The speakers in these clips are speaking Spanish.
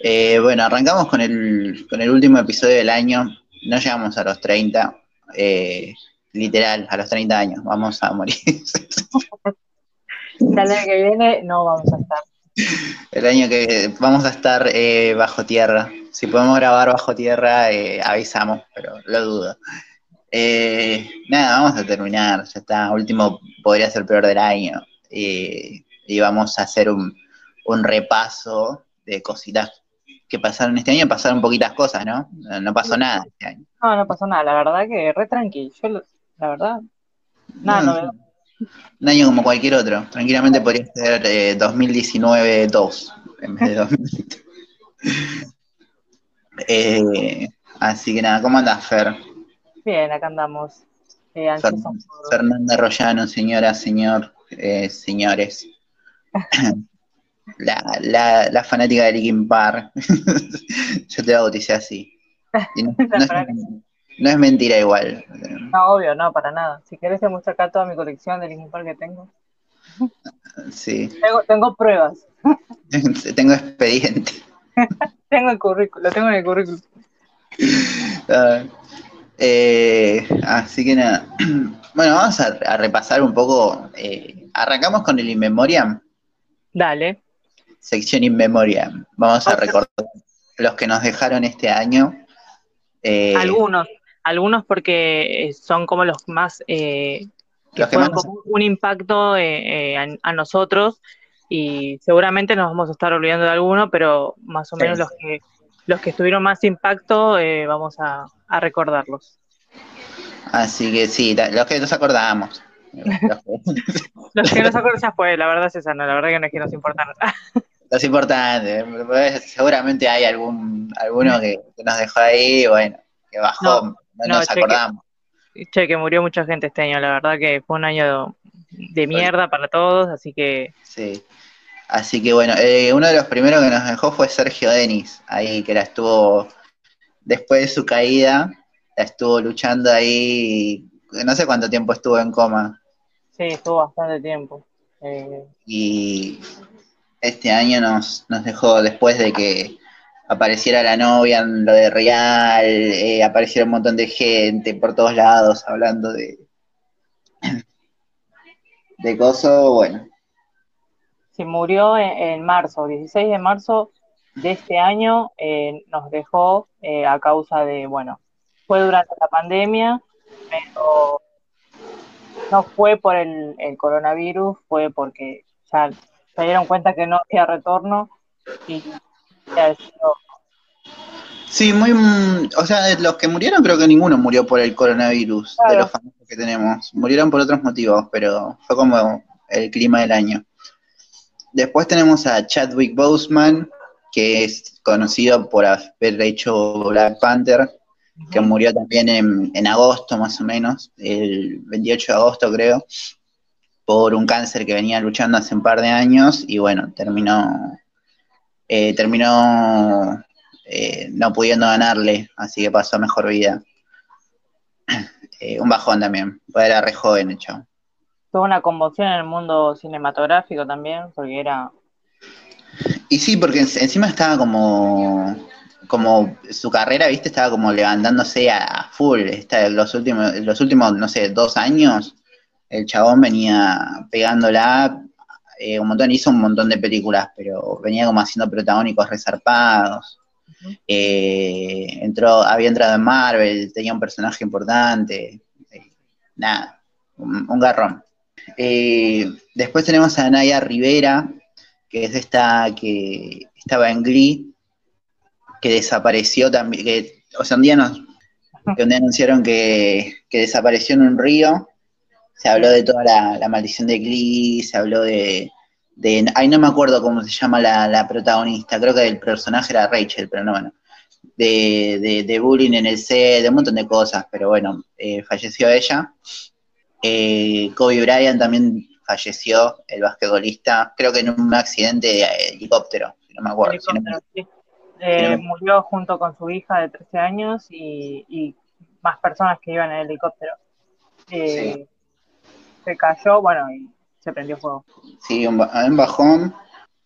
Eh, bueno, arrancamos con el, con el último episodio del año. No llegamos a los 30. eh, literal, a los 30 años. Vamos a morir. El año que viene no vamos a estar. El año que vamos a estar eh, bajo tierra. Si podemos grabar bajo tierra, eh, avisamos, pero lo dudo. Eh, nada, vamos a terminar. Ya está. Último podría ser peor del año. Eh, y vamos a hacer un, un repaso de cositas que pasaron este año. Pasaron poquitas cosas, ¿no? No, pasó nada este año. No, no pasó nada, la verdad que re tranqui. Yo, la verdad, nada, no, veo. Un año como cualquier otro. Tranquilamente podría ser eh, 2019-2 en vez de 2020. Eh, así que nada, ¿cómo andás, Fer? Bien, acá andamos. Eh, Fernanda Rollano, señora, señor, eh, señores. La, la, la fanática de Linkin Park. Yo te bauticé así. No, no es, no es mentira igual. No, obvio, no, para nada. Si querés te muestro acá toda mi colección de Linkin Park que tengo. Sí. Tengo, tengo pruebas. Tengo expediente. Tengo el currículo, lo tengo en el currículum. Ah, eh, así que nada. Bueno, vamos a, a repasar un poco. eh, arrancamos con el In Memoriam, Dale. Sección In Memoriam. Vamos a recordar los que nos dejaron este año. Eh, Algunos, algunos porque eh, son como los más eh, que Los que más- un impacto eh, eh, a, a nosotros y seguramente nos vamos a estar olvidando de alguno, pero más o Sí. menos los que los que tuvieron más impacto eh, vamos a, a recordarlos. Así que sí, los que nos acordamos. Los que- Los que no se acuerdan ya fue, la verdad no, la verdad que no es que nos importan. Los importantes. pues, Seguramente hay algún alguno que, que nos dejó ahí, bueno, que bajó, No, no, no, nos cheque. acordamos. che, que murió mucha gente este año, la verdad que fue un año de mierda para todos, así que Sí. Así que bueno, eh, uno de los primeros que nos dejó fue Sergio Denis, ahí que la estuvo, después de su caída, la estuvo luchando ahí, no sé cuánto tiempo estuvo en coma. sí, estuvo bastante tiempo. Eh, Y este año nos, dejó después de que apareciera la novia en lo de Real, eh, apareciera un montón de gente por todos lados hablando de, de coso, bueno. Se murió en, marzo, 16 de marzo de este año, eh, nos dejó eh, a causa de, bueno, fue durante la pandemia, pero no fue por el coronavirus, fue porque ya se dieron cuenta que no había retorno y Sí, muy, mm, o sea, de los que murieron creo que ninguno murió por el coronavirus, de los famosos que tenemos. Murieron por otros motivos, pero fue como el clima del año. Después tenemos a Chadwick Boseman, que es conocido por haber hecho Black Panther, que murió también en, en agosto más o menos, el 28 de agosto creo, por un cáncer que venía luchando hace un par de años y bueno, terminó, eh, terminó eh, no pudiendo ganarle, así que pasó a mejor vida. Eh, un bajón también, pues era re joven chavo. tuvo una conmoción en el mundo cinematográfico también, porque era Y sí, porque en- encima estaba como, como su carrera, viste, estaba como levantándose a, a full. Está, los últimos, los últimos, no sé, dos años, el chabón venía pegándola eh, un montón, hizo un montón de películas, pero venía como haciendo protagónicos resarpados. Eh, entró, había entrado en Marvel, tenía un personaje importante. eh, nada, un, un garrón. Después tenemos a Naya Rivera, que es esta que estaba en Glee, que desapareció también, que, o sea, un día nos, que un día anunciaron que, que desapareció en un río, se habló de toda la, la maldición de Glee, se habló de, de, ay, no me acuerdo cómo se llama la, la protagonista, creo que el personaje era Rachel, pero no, bueno, de, de, de bullying en el set, de un montón de cosas, pero bueno, eh, falleció ella. Eh, Kobe Bryant también falleció, el basquetbolista, creo que en un accidente de helicóptero, si no me acuerdo. si no me- sí. Eh, Sí, murió junto con su hija de 13 años y, y más personas que iban en el helicóptero. Eh, Se cayó, bueno, y se prendió fuego. Sí, un, un bajón.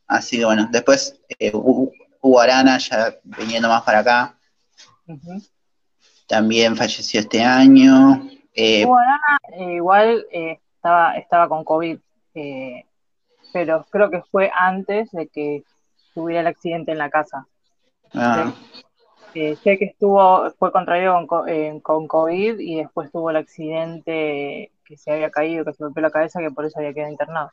Así que bueno, después eh, Hugo Arana, ya viniendo más para acá. También falleció este año. Eh, Hugo Arana eh, igual eh, estaba, estaba con COVID, pero creo que fue antes de que tuviera el accidente en la casa. Ah. Sé que estuvo, fue contraído con, con, COVID y después tuvo el accidente que se había caído, que se golpeó la cabeza, que por eso había quedado internado.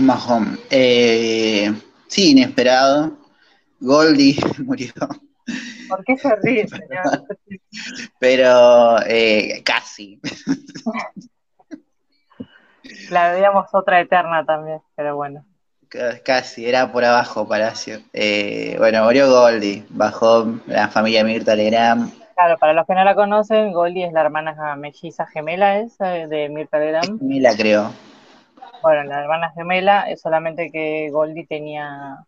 Bajón. Eh, sí, inesperado. Goldie murió. ¿Por qué se ríe, señor? Pero eh, casi. La veíamos otra eterna también, pero bueno. Casi, era por abajo Palacio. Eh, bueno, murió Goldie, bajó la familia Mirta Legrand. Claro, para los que no la conocen, Goldie es la hermana melliza gemela esa de Mirta Legrand. Gemela, creo. Bueno, la hermana gemela es solamente que Goldie tenía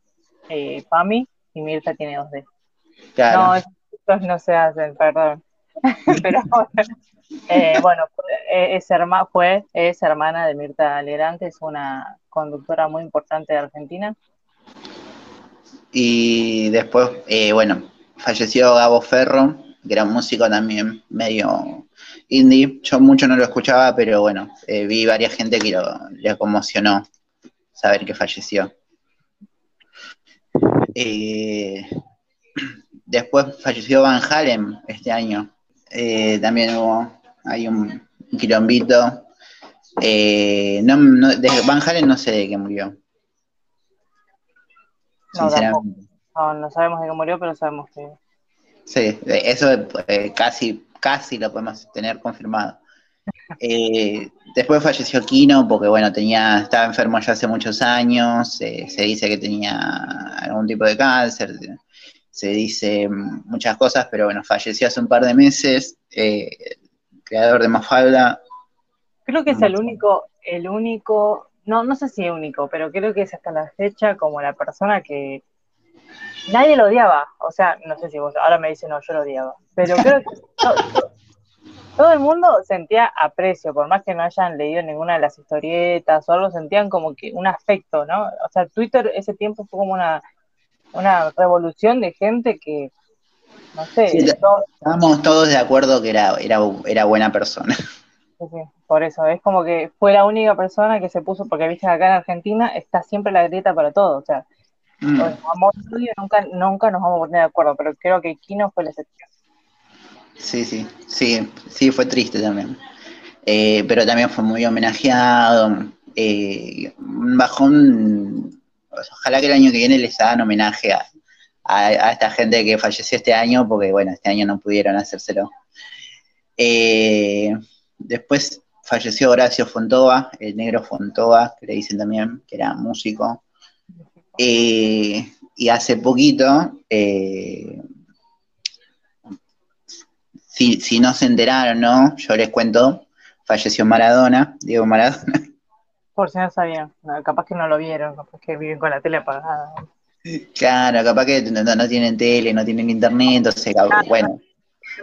eh, PAMI y Mirta tiene 2D. Claro. No, estos no se hacen, perdón. Pero eh, bueno, eh, es, fue, es hermana de Mirta Legrand, es una conductora muy importante de Argentina. Y después, eh, bueno, falleció Gabo Ferro, gran músico también, medio indie. Yo mucho no lo escuchaba, pero bueno, eh, vi varias gente que lo, le conmocionó saber que falleció. Eh, después falleció Van Halen este año. Eh, también hubo, hay un, quilombito. no, de Van Halen no sé de qué murió. sinceramente. No, no sabemos de qué murió, pero sabemos que Sí, eso eh, casi, casi lo podemos tener confirmado. Eh, después falleció Kino porque, bueno, tenía, estaba enfermo ya hace muchos años, se dice que tenía algún tipo de cáncer, se dice muchas cosas, pero bueno, falleció hace un par de meses, eh, creador de Mafalda. Creo que es el único, el único, no, no sé si es único, pero creo que es hasta la fecha como la persona que nadie lo odiaba. O sea, no sé si vos ahora me dicen, no, yo lo odiaba. Pero creo que todo, el mundo sentía aprecio, por más que no hayan leído ninguna de las historietas o algo, sentían como que un afecto, ¿no? O sea, Twitter ese tiempo fue como una, una revolución de gente que, no sé. estábamos todos de acuerdo que era, era, era buena persona. Sí, sí, por eso, es como que fue la única persona que se puso, porque viste acá en Argentina está siempre la grieta para todo, o sea, Mm. nunca, nunca nos vamos a poner de acuerdo, pero creo que Kino fue la excepción. Sí, sí, sí, sí, fue triste también. Eh, pero también fue muy homenajeado. Eh, bajón, ojalá que el año que viene les hagan homenaje a, esta gente que falleció este año, porque bueno, este año no pudieron hacérselo. Eh, después falleció Horacio Fontova, el negro Fontova, que le dicen también, que era músico. Eh, y hace poquito, eh, si, no se enteraron, ¿no? Yo les cuento, falleció Maradona, Diego Maradona. Por si no sabían, capaz que no lo vieron, capaz que viven con la tele apagada. Claro, capaz que no, tienen tele, no tienen internet, entonces, bueno,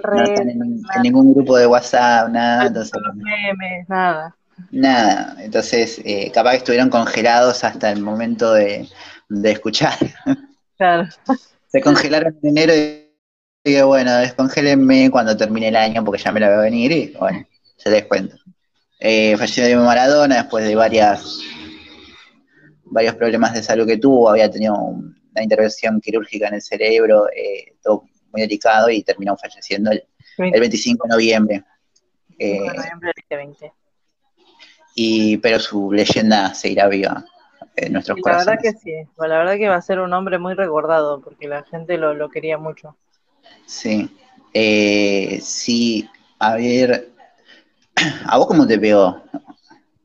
no están en, ningún grupo de WhatsApp, nada. Entonces, nada. Nada, entonces, eh, capaz que estuvieron congelados hasta el momento de, de escuchar. Claro. Se congelaron en enero y digo, bueno, descongélenme cuando termine el año porque ya me la voy a venir y bueno, se les cuento. Eh, falleció de Maradona después de varias varios problemas de salud que tuvo, había tenido una intervención quirúrgica en el cerebro, eh, todo muy delicado y terminó falleciendo el, 25 de noviembre. Eh, noviembre del 2020. Y, pero su leyenda seguirá viva nuestros La verdad que sí, la verdad que va a ser un hombre muy recordado porque la gente lo, quería mucho. Sí, eh, sí, a ver, ¿a vos cómo te pegó?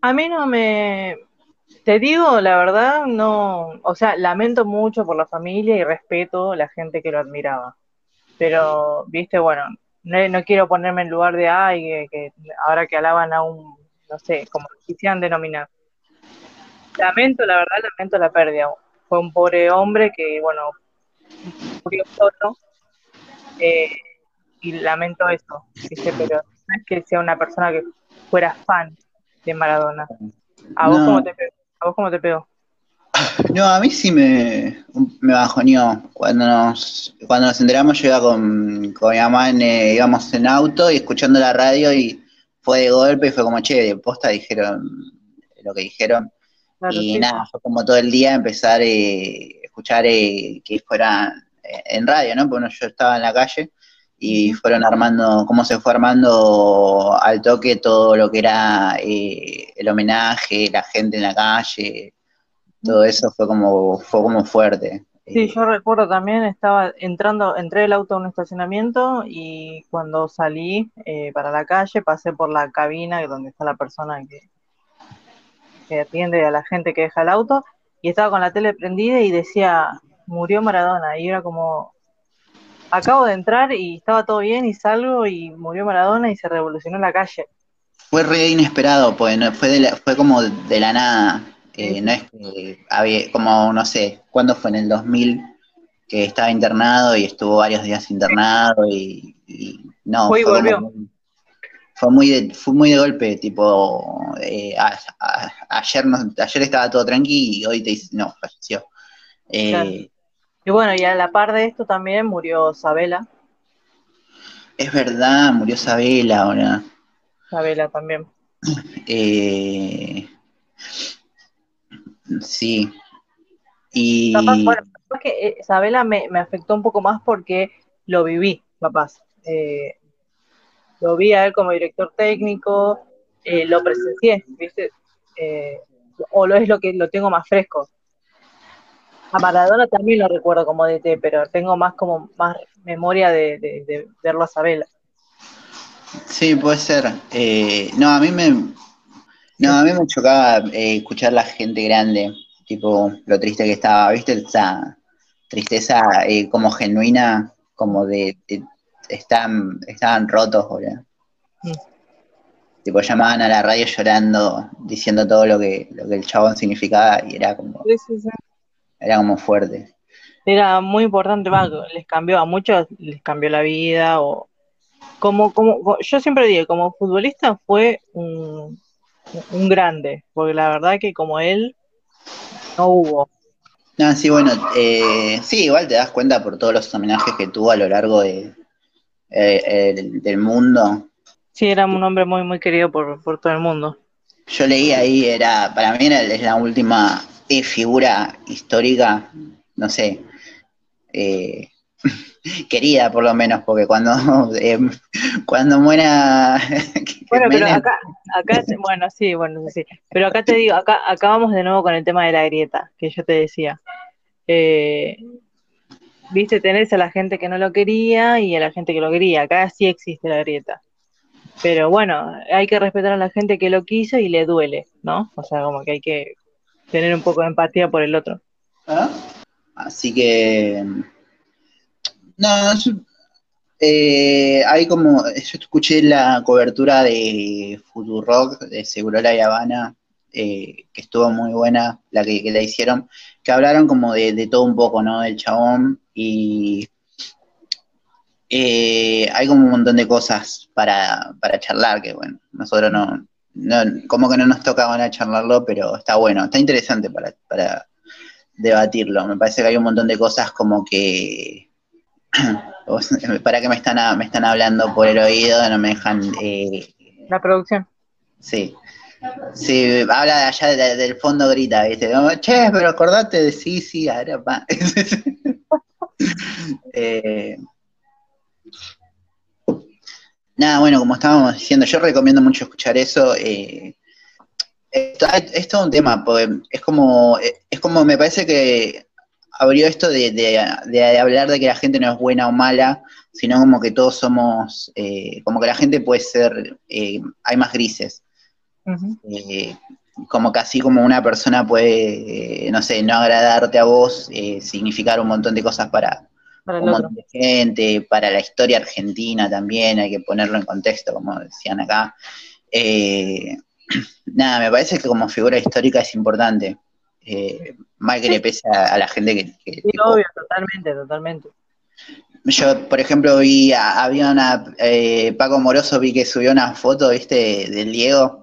A mí no me, te digo, la verdad, no, o sea, lamento mucho por la familia y respeto a la gente que lo admiraba. Pero, viste, bueno, no, quiero ponerme en lugar de, ay, que, ahora que alaban a un, no sé, como quisieran denominar lamento, la verdad, lamento la pérdida. Fue un pobre hombre que, bueno, murió solo. Eh, y lamento eso, ¿viste? pero no es que sea una persona que fuera fan de Maradona. ¿A vos, cómo, te pegó? ¿A vos cómo te pegó? No, a mí sí me, me bajoneó. Cuando nos, cuando nos enteramos, yo iba con, con mi mamá, en, eh, íbamos en auto y escuchando la radio y fue de golpe y fue como, che, de posta dijeron lo que dijeron. y nada, fue como todo el día empezar a eh, escuchar eh, que fuera en radio, ¿no? Porque yo estaba en la calle y fueron armando, cómo se fue armando al toque todo lo que era el homenaje, la gente en la calle, todo eso fue como, fue como fuerte. Sí, eh, yo recuerdo también, estaba entrando, entré el auto a un estacionamiento y cuando salí eh, para la calle pasé por la cabina donde está la persona que, que atiende a la gente que deja el auto y estaba con la tele prendida y decía, murió Maradona y era como, acabo de entrar y estaba todo bien y salgo y murió Maradona y se revolucionó la calle. Fue re inesperado, pues fue, fue como de la nada. Eh, no es que había, como, no sé, ¿cuándo fue? En el 2000 que estaba internado y estuvo varios días internado y, no. Fue, volvió. fue muy de, fue muy de golpe, tipo, eh, ayer, ayer estaba todo tranqui y hoy te dice, no, falleció. Eh, y bueno, y a la par de esto también murió Sabela. Es verdad, murió Sabela ahora. Sabela también. Eh, Sí. Y... bueno, que eh, Isabela me, afectó un poco más porque lo viví, papás. Eh, lo vi a él como director técnico, eh, lo presencié, ¿viste? o lo es lo que lo tengo más fresco. A Maradona también lo recuerdo como DT, pero tengo más como más memoria de, verlo a Isabela. Sí, puede ser. no, a mí me, no, a mí me chocaba eh, escuchar la gente grande, tipo lo triste que estaba, ¿viste? Esa tristeza eh, como genuina, como de, están, estaban rotos, boludo. Tipo llamaban a la radio llorando, diciendo todo lo que, lo que el chabón significaba y era como, era como fuerte. Era muy importante, les cambió a muchos, les cambió la vida o como, como, yo siempre digo, como futbolista fue un, un grande, porque la verdad que como él no hubo. No, sí, bueno, eh, sí, igual te das cuenta por todos los homenajes que tuvo a lo largo de, eh, del mundo. Sí, era un hombre muy, muy querido por, todo el mundo. Yo leí ahí, era, para mí era, es la última figura histórica, no sé, eh, querida por lo menos, porque cuando, eh, cuando muera... bueno, pero acá, acá, bueno, sí, bueno, sí, pero acá te digo, acá, acá vamos de nuevo con el tema de la grieta, que yo te decía. Eh, viste, tenés a la gente que no lo quería y a la gente que lo quería, acá sí existe la grieta. Pero bueno, hay que respetar a la gente que lo quiso y le duele, ¿no? O sea, como que hay que tener un poco de empatía por el otro. ¿Ah? Así que no, eh, hay como, yo escuché la cobertura de Futurock de Segurola y Habana, eh, que estuvo muy buena, la que, la hicieron, que hablaron como de, todo un poco, ¿no? Del chabón y eh, hay como un montón de cosas para, para charlar, que bueno, nosotros no, como que no nos toca a charlarlo, pero está bueno, está interesante para, para debatirlo. Me parece que hay un montón de cosas como que para que me están, me están hablando por el oído, no me dejan... Eh, la producción. Sí. Sí, habla de allá del fondo, grita, ¿viste? che, pero acordate de sí, sí, ahora pa. Eh, nada, bueno, como estábamos diciendo, yo recomiendo mucho escuchar eso. Eh, esto, es todo un tema, porque es como, es como, me parece que abrió esto de, hablar de que la gente no es buena o mala, sino como que todos somos, eh, como que la gente puede ser, eh, hay más grises. Eh, como casi como una persona puede, no sé, no agradarte a vos, significar un montón de cosas para, un montón de gente, para la historia argentina también, hay que ponerlo en contexto, como decían acá. nada, me parece que como figura histórica es importante eh, mal que le pese a, la gente que... sí, obvio, totalmente, totalmente. Yo, por ejemplo, vi, había una, eh, Paco Moroso vi que subió una foto, viste, del Diego.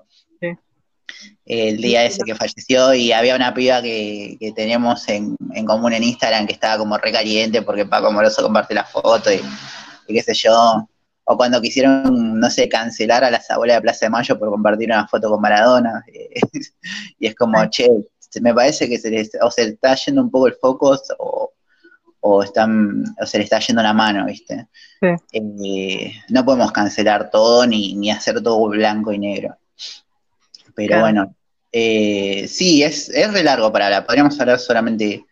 El día ese que falleció y había una piba que, que teníamos en, en, común en Instagram que estaba como recaliente porque Paco Moroso comparte la foto y, y, qué sé yo. O cuando quisieron, no sé, cancelar a las abuelas de Plaza de Mayo por compartir una foto con Maradona. y es como, che, me parece que se les, o se está yendo un poco el foco o, o, están, o se le está yendo la mano, ¿viste? Sí. Eh, no podemos cancelar todo ni, ni hacer todo blanco y negro. Pero Claro. bueno, eh, sí, es, es re largo para hablar. Podríamos hablar solamente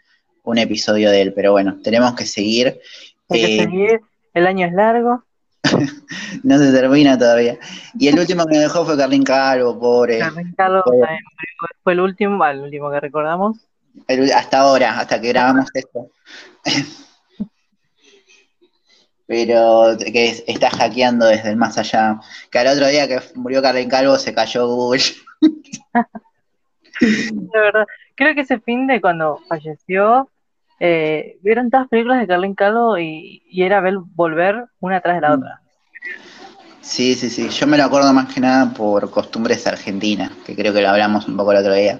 un episodio de él, pero bueno, tenemos que seguir. Hay que Eh, seguir, el año es largo. no se termina todavía. Y el último que me dejó fue Carlín Calvo, pobre. Carlos fue- también murió, fue el último, el último que recordamos. El- hasta ahora, hasta que grabamos esto. Pero que es- está hackeando desde el más allá. Que al otro día que murió Carlín Calvo se cayó Google. De verdad, creo que ese fin de cuando falleció, eh, vieron todas las películas de Carlin Calvo y, y era ver volver una tras de la Mm. otra. Sí, sí, sí. Yo me lo acuerdo más que nada por costumbres argentinas, que creo que lo hablamos un poco el otro día,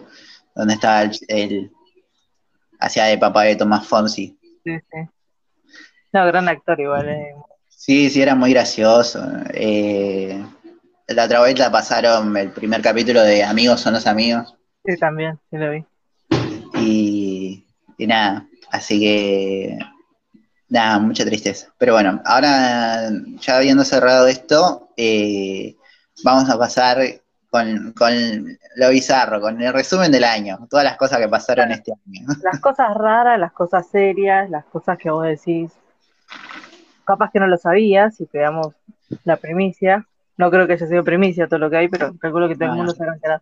donde estaba el, el hacía de papá de Tomás Fonsi. Sí, sí. No, gran actor igual. eh. Sí, sí, era muy gracioso. Eh, la otra vuelta pasaron el primer capítulo de Amigos son los amigos. Sí, también, sí lo vi. Y, y nada, así que nada, mucha tristeza. Pero bueno, ahora ya habiendo cerrado esto, eh, vamos a pasar con, con lo bizarro, con el resumen del año, todas las cosas que pasaron este año. Las cosas raras, las cosas serias, las cosas que vos decís, capaz que no lo sabías y te damos la primicia. No creo que haya sido primicia todo lo que hay, pero calculo que todo el mundo se va a.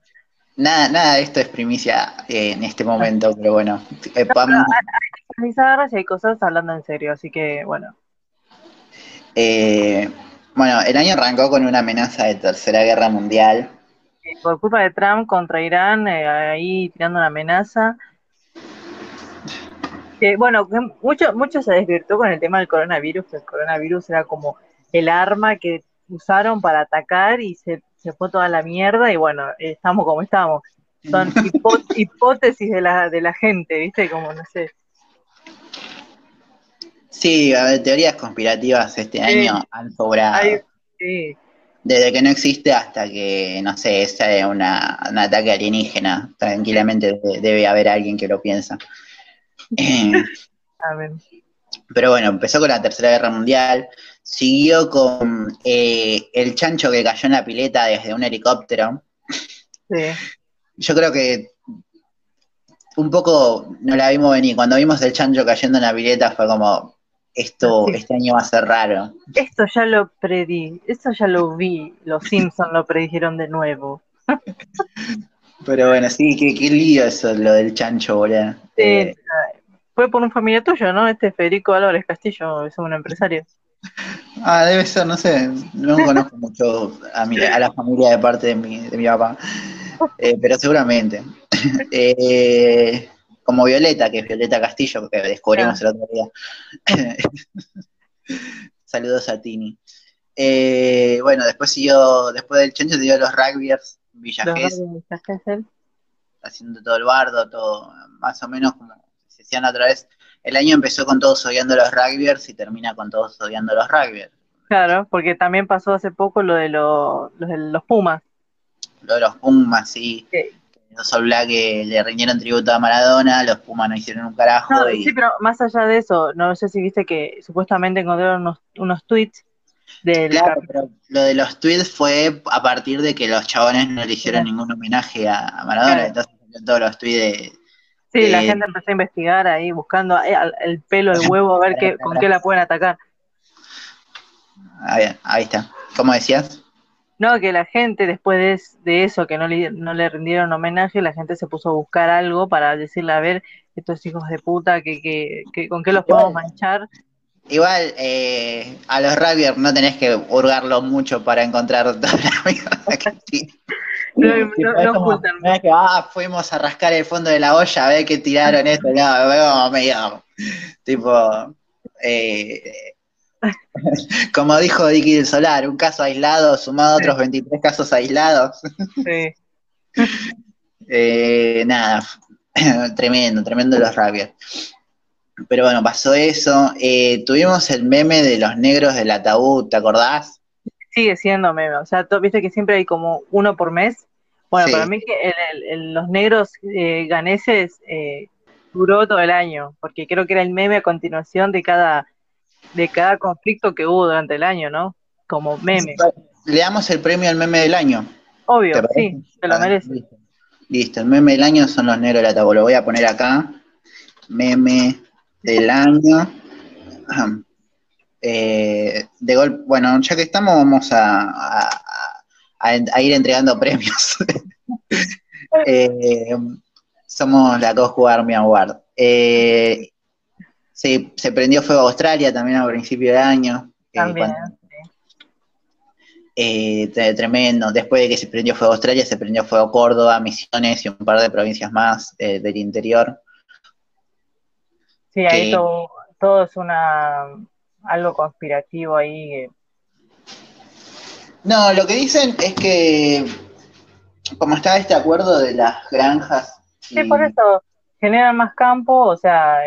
Nada, nada de esto es primicia eh, en este momento, pero bueno, eh, No, pam- pero hay cosas hablando en serio, así que bueno. eh, bueno, el año arrancó con una amenaza de tercera guerra mundial. Eh, Por culpa de Trump contra Irán, ahí tirando una amenaza. Bueno, mucho, mucho se desvirtuó con el tema del coronavirus, que el coronavirus era como el arma que usaron para atacar y se, se fue toda la mierda y bueno, estamos como estamos. Son hipótesis de la, de la gente, ¿viste? Como, no sé. Sí, a ver, teorías conspirativas este año han sobrado. Sí, Desde que no existe hasta que, no sé, sea una, un ataque alienígena. Tranquilamente de- debe haber alguien que lo piensa. Eh, a ver. pero bueno, empezó con la Tercera Guerra Mundial, siguió con eh, el chancho que cayó en la pileta desde un helicóptero. Sí. Yo creo que un poco no la vimos venir. Cuando vimos el chancho cayendo en la pileta fue como, esto, Sí. este año va a ser raro. Esto ya lo predí, esto ya lo vi, los Simpsons lo predijeron de nuevo. Pero bueno, sí, qué, qué lío eso, lo del chancho, boludo. Sí, Eh, Fue por un familiar tuyo, ¿no? Este Federico Álvarez Castillo, es un empresario. Ah, debe ser, no sé, no conozco mucho a, mi- a la familia de parte de mi, de mi papá, Eh, pero seguramente. Eh, como Violeta, que es Violeta Castillo, que descubrimos el otro día. Saludos a Tini. Eh, bueno, después siguió, después del chancho siguió los rugbyers, Villa Los Gesell, Reyes de Gesell. haciendo todo el bardo, todo más o menos como se decían otra vez. El año empezó con todos odiando a los rugbyers y termina con todos odiando a los rugbyers. Claro, porque también pasó hace poco lo de los, los, de los Pumas. Lo de los Pumas, sí. Sí. Los All Black le rindieron tributo a Maradona, los Pumas no hicieron un carajo. No, y... sí, pero más allá de eso, no sé si viste que supuestamente encontraron unos, unos tweets del Claro, pero lo de los tweets fue a partir de que los chabones no le hicieron ningún homenaje a, Maradona, Claro. entonces todos los tweets de... Sí, la Eh, gente empezó a investigar ahí, buscando eh, el pelo, el huevo, a ver qué, con qué la pueden atacar. Ahí, ahí está. ¿Cómo decías? No, que la gente después de, es- de eso, que no le, no le rindieron homenaje, la gente se puso a buscar algo para decirle, a ver, estos hijos de puta, que, que, que con qué los podemos manchar. Igual, eh, a los rugbyers no tenés que hurgarlo mucho para encontrar toda la mierda que tiene. No, no- no como, no que, ah, fuimos a rascar el fondo de la olla a ver que tiraron esto, no, veo medio, tipo, eh, como dijo Dicky del Solar, un caso aislado sumado a otros 23 casos aislados. Sí. Eh, nada, tremendo, tremendo los Rapier. Pero bueno, pasó eso. Eh, tuvimos el meme de los negros del ataúd, ¿te acordás? Sigue siendo meme, o sea, viste que siempre hay como uno por mes. Bueno, para mí que los negros eh, ganeses eh, duró todo el año, porque creo que era el meme a continuación de cada, de cada conflicto que hubo durante el año, ¿no? Como meme. Le damos el premio al meme del año. Obvio, sí, se lo ah, merece. Listo. el meme del año son los negros del ataúd. Lo voy a poner acá. Meme del año. Eh, de gol, bueno, ya que estamos, vamos a, a, ir entregando premios. Eh, somos la Coscu Army Award. Eh, sí, se prendió fuego Australia también a principio de año. También. tremendo. Después de que se prendió fuego Australia, se prendió fuego Córdoba, Misiones y un par de provincias más del interior. Sí, ahí todo, es una algo conspirativo ahí. No, lo que dicen es que como está este acuerdo de las granjas. Sí, por eso generan más campos, o sea,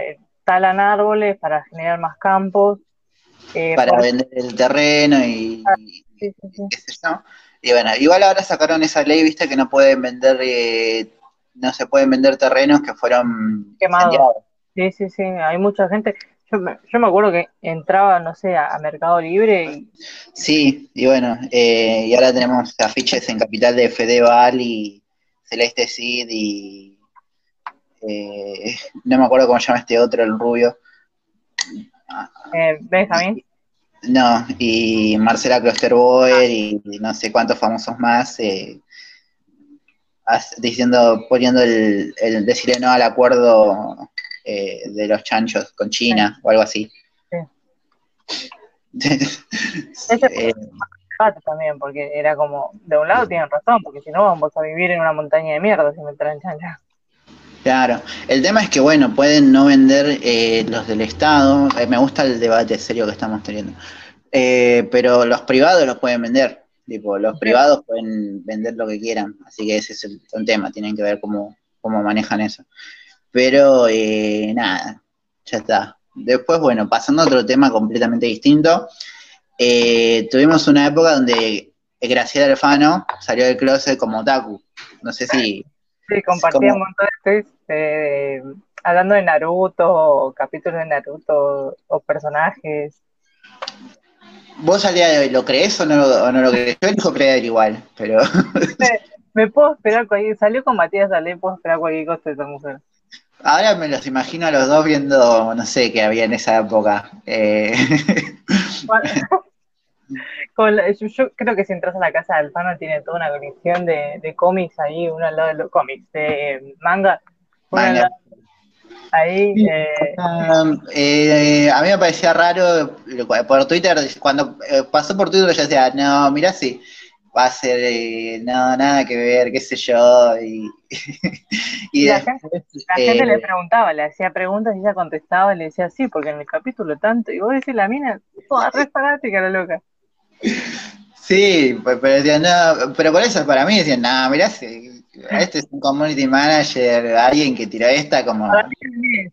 talan árboles para generar más campos. Eh, para vender el terreno y, ah, qué sé yo. Y bueno, igual ahora sacaron esa ley, viste, que no pueden vender, eh, no se pueden vender terrenos que fueron quemados. Sí, sí, sí, hay mucha gente. Yo me, yo me acuerdo que entraba, no sé, a, Mercado Libre. Y... Sí, y bueno, eh, y ahora tenemos afiches en Capital de Fedeval y Celeste Cid y. Eh, no me acuerdo cómo llama este otro, el rubio. Eh, Benjamín. No, y Marcela Klosterboer y no sé cuántos famosos más. Eh, diciendo, poniendo el, el decirle no al acuerdo eh, de los chanchos con China o algo así. Sí. eh, también, porque era como, de un lado tienen razón, porque si no vamos a vivir en una montaña de mierda si me traen chanchas. Claro, el tema es que, bueno, pueden no vender eh, los del Estado, eh, me gusta el debate serio que estamos teniendo, pero los privados los pueden vender, tipo, los privados pueden vender lo que quieran, así que ese es el, el tema, tienen que ver cómo, cómo manejan eso. Pero eh, nada, ya está. Después, bueno, pasando a otro tema completamente distinto, eh, tuvimos una época donde Graciela Alfano salió del closet como otaku. No sé si... Sí, compartía un montón de eh, hablando de Naruto, capítulos de Naruto, o personajes. ¿Vos salías, lo crees o no, lo crees? Yo elijo creer igual, pero... me, puedo esperar cualquier... Salió con Matías Salé, puedo esperar cualquier cosa de esa mujer. Ahora me los imagino a los dos viendo, no sé qué había en esa época. Eh. yo, creo que si entras a la casa de Alfano tiene toda una colección de, cómics ahí, uno al lado de los cómics, de manga, ahí. Eh. Um, eh, a mí me parecía raro por Twitter, cuando pasó por Twitter ya decía, no, mirá si va a ser eh, nada, nada que ver, qué sé yo. Y, la, gente, le eh, preguntaba, le hacía preguntas y ella contestaba y le decía sí, porque en el capítulo tanto, y vos decís, la mina, toda re fanática la loca. Sí, pero, decían, no, pero por eso para mí decían, no, mirá, este es un community manager, alguien que tiró esta como...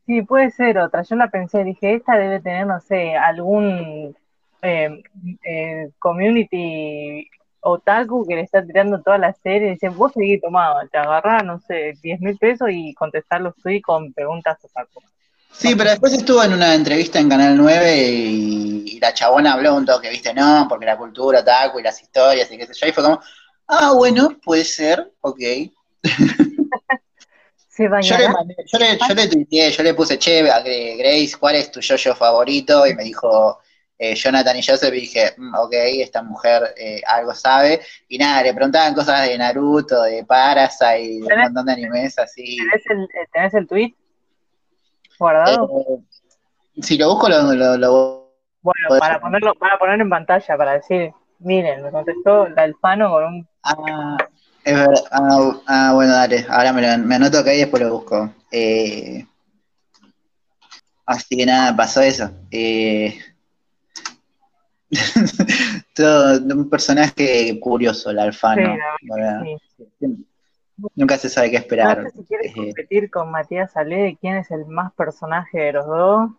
Sí, puede ser otra. Yo la pensé, dije, esta debe tener, no sé, algún eh, community otaku que le está tirando toda la serie, y dicen, vos seguís tomado, te agarrás, no sé, 10 mil pesos y contestar los tweets con preguntas otaku. Sí, pero después estuvo en una entrevista en Canal 9 y, la chabona habló un toque, viste, no, porque la cultura otaku y las historias y qué sé yo, y fue como, ah, bueno, puede ser, ok. yo, le yo, le, yo le tuiteé, yo le puse, che, Grace, ¿cuál es tu yo-yo favorito? Y me dijo, eh, Jonathan y Joseph y dije, mm, ok, esta mujer eh, algo sabe. Y nada, le preguntaban cosas de Naruto, de Parasite, y de un montón de animes así. ¿Tenés el, eh, ¿tenés el tweet guardado? si lo busco, lo, lo, Bueno, para ponerlo, para poner en pantalla, para decir, miren, me contestó la Alfano con un... Ah, es verdad. Ah, ah, bueno, dale, ahora me, me anoto acá y después lo busco. así que nada, pasó eso. Eh, Todo un personaje curioso, el Alfano. nunca se sabe qué esperar. No sé si quieres competir con Matías Ale, quién es el más personaje de los dos.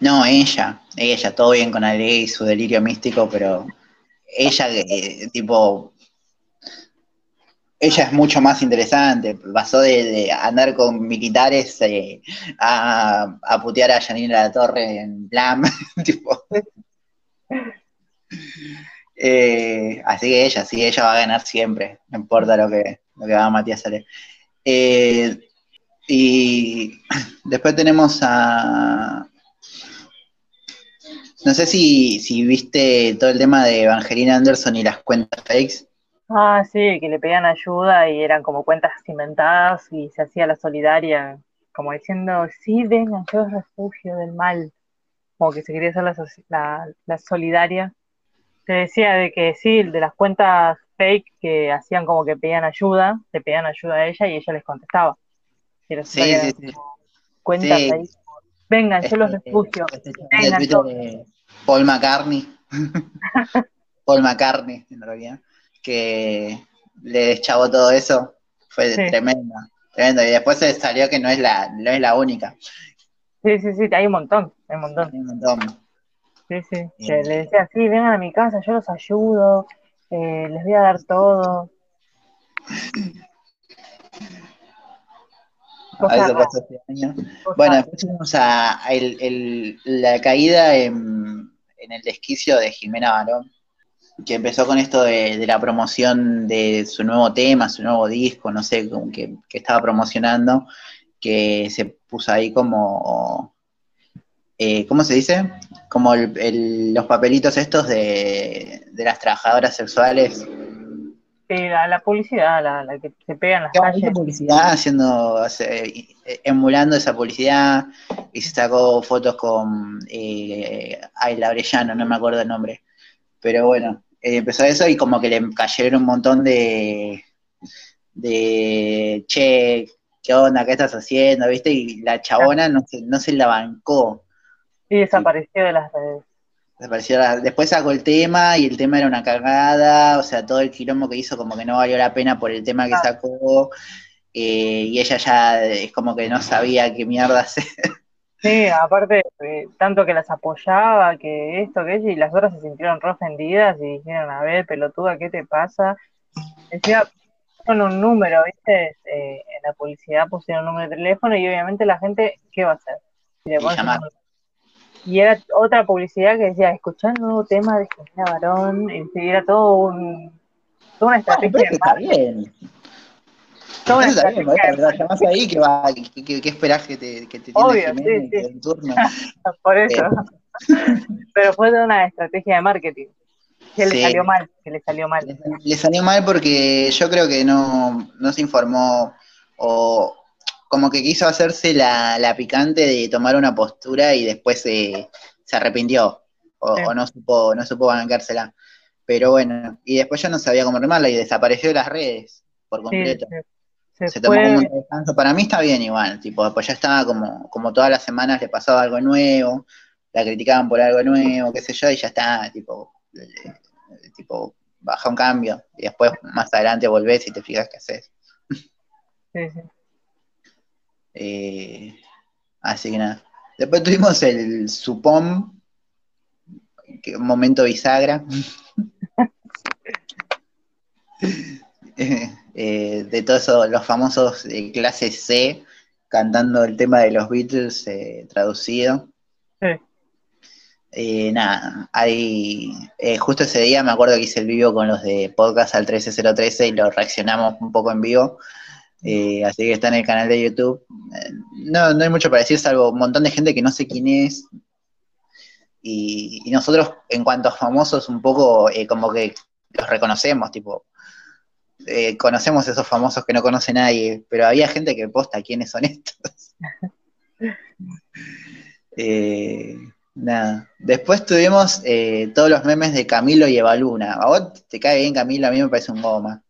No, ella, ella, todo bien con Ale y su delirio místico, pero ella, eh, tipo, ella es mucho más interesante. Pasó de, andar con militares eh, a, a, putear a Janina La Torre en plan, tipo. Eh, así que ella, sí, ella va a ganar siempre, no importa lo que, lo que haga Matías Ale. Eh, y después tenemos a. No sé si, si viste todo el tema de Evangelina Anderson y las cuentas fakes. Ah, sí, que le pedían ayuda y eran como cuentas inventadas y se hacía la solidaria, como diciendo, sí, vengan, yo es refugio del mal. Como que se quería hacer la, la, solidaria. Se decía de que sí, de las cuentas fake que hacían como que pedían ayuda, le pedían ayuda a ella y ella les contestaba. sí, sí, sí. Cuentas ahí. Vengan, yo los este, refugio. Este vengan, Paul McCartney. Paul McCartney, en realidad que le deschavó todo eso. Fue tremendo, tremendo. Y después se salió que no es la, no es la única. Sí, sí, sí, hay un montón, hay un montón. Hay un montón. Sí, sí, que le decía, sí, vengan a mi casa, yo los ayudo, eh, les voy a dar todo. A eso pasó este año. Bueno, después tuvimos a, el, el, la caída en, en, el desquicio de Jimena Barón que empezó con esto de, la promoción de su nuevo tema, su nuevo disco, no sé, como que, estaba promocionando, que se puso ahí como, eh, ¿cómo se dice? Como los papelitos estos de, las trabajadoras sexuales. la, publicidad, la, que se pegan las calles. publicidad, haciendo, emulando esa publicidad, y se sacó fotos con, eh, ay, Laurellano, no me acuerdo el nombre, pero bueno, eh, empezó eso y como que le cayeron un montón de, de, che, ¿qué onda? ¿Qué estás haciendo? ¿Viste? Y la chabona no se, no se la bancó. Y desapareció de las redes. Desapareció después sacó el tema y el tema era una cagada, o sea, todo el quilombo que hizo como que no valió la pena por el tema que sacó, eh, y ella ya es como que no sabía qué mierda hacer. Sí, aparte, eh, tanto que las apoyaba, que esto, que eso, y las otras se sintieron re ofendidas y dijeron, a ver, pelotuda, ¿qué te pasa? Decía, con un número, ¿viste? Eh, en la publicidad pusieron un número de teléfono y obviamente la gente, ¿qué va a hacer? y era otra publicidad que decía, escuchar un nuevo tema de Jimena Barón, y era todo un, toda una estrategia. está bien. Entonces, también, llamás ahí que va, que, que, esperás que te, que te Obvio, sí, sí. turno. Por eso. Pero fue de una estrategia de marketing. Que le salió mal, que le salió mal. Le, salió mal porque yo creo que no, no se informó o como que quiso hacerse la, la picante de tomar una postura y después se, se arrepintió o, o, no supo no supo bancársela. Pero bueno, y después ya no sabía cómo remarla y desapareció de las redes por completo. Sí, se, tomó como un descanso. Para mí está bien igual, tipo, pues ya estaba como, como todas las semanas le pasaba algo nuevo, la criticaban por algo nuevo, qué sé yo, y ya está, tipo, tipo, baja un cambio, y después más adelante volvés y te fijas qué haces. Sí, sí. Eh, así que nada. Después tuvimos el Supom, que, un momento bisagra. Eh, de todos los famosos de clase C cantando el tema de los Beatles eh, traducido. Eh, nada, hay, justo ese día me acuerdo que hice el vivo con los de podcast al 13013 y lo reaccionamos un poco en vivo. así que está en el canal de YouTube. no, no hay mucho para decir, salvo un montón de gente que no sé quién es. Y, y nosotros, en cuanto a famosos, un poco como que los reconocemos, tipo, eh, conocemos esos famosos que no conoce nadie, pero había gente que posta quiénes son estos. Eh, nada. Después tuvimos eh, todos los memes de Camilo y Evaluna. ¿A vos te cae bien Camilo? A mí me parece un goma.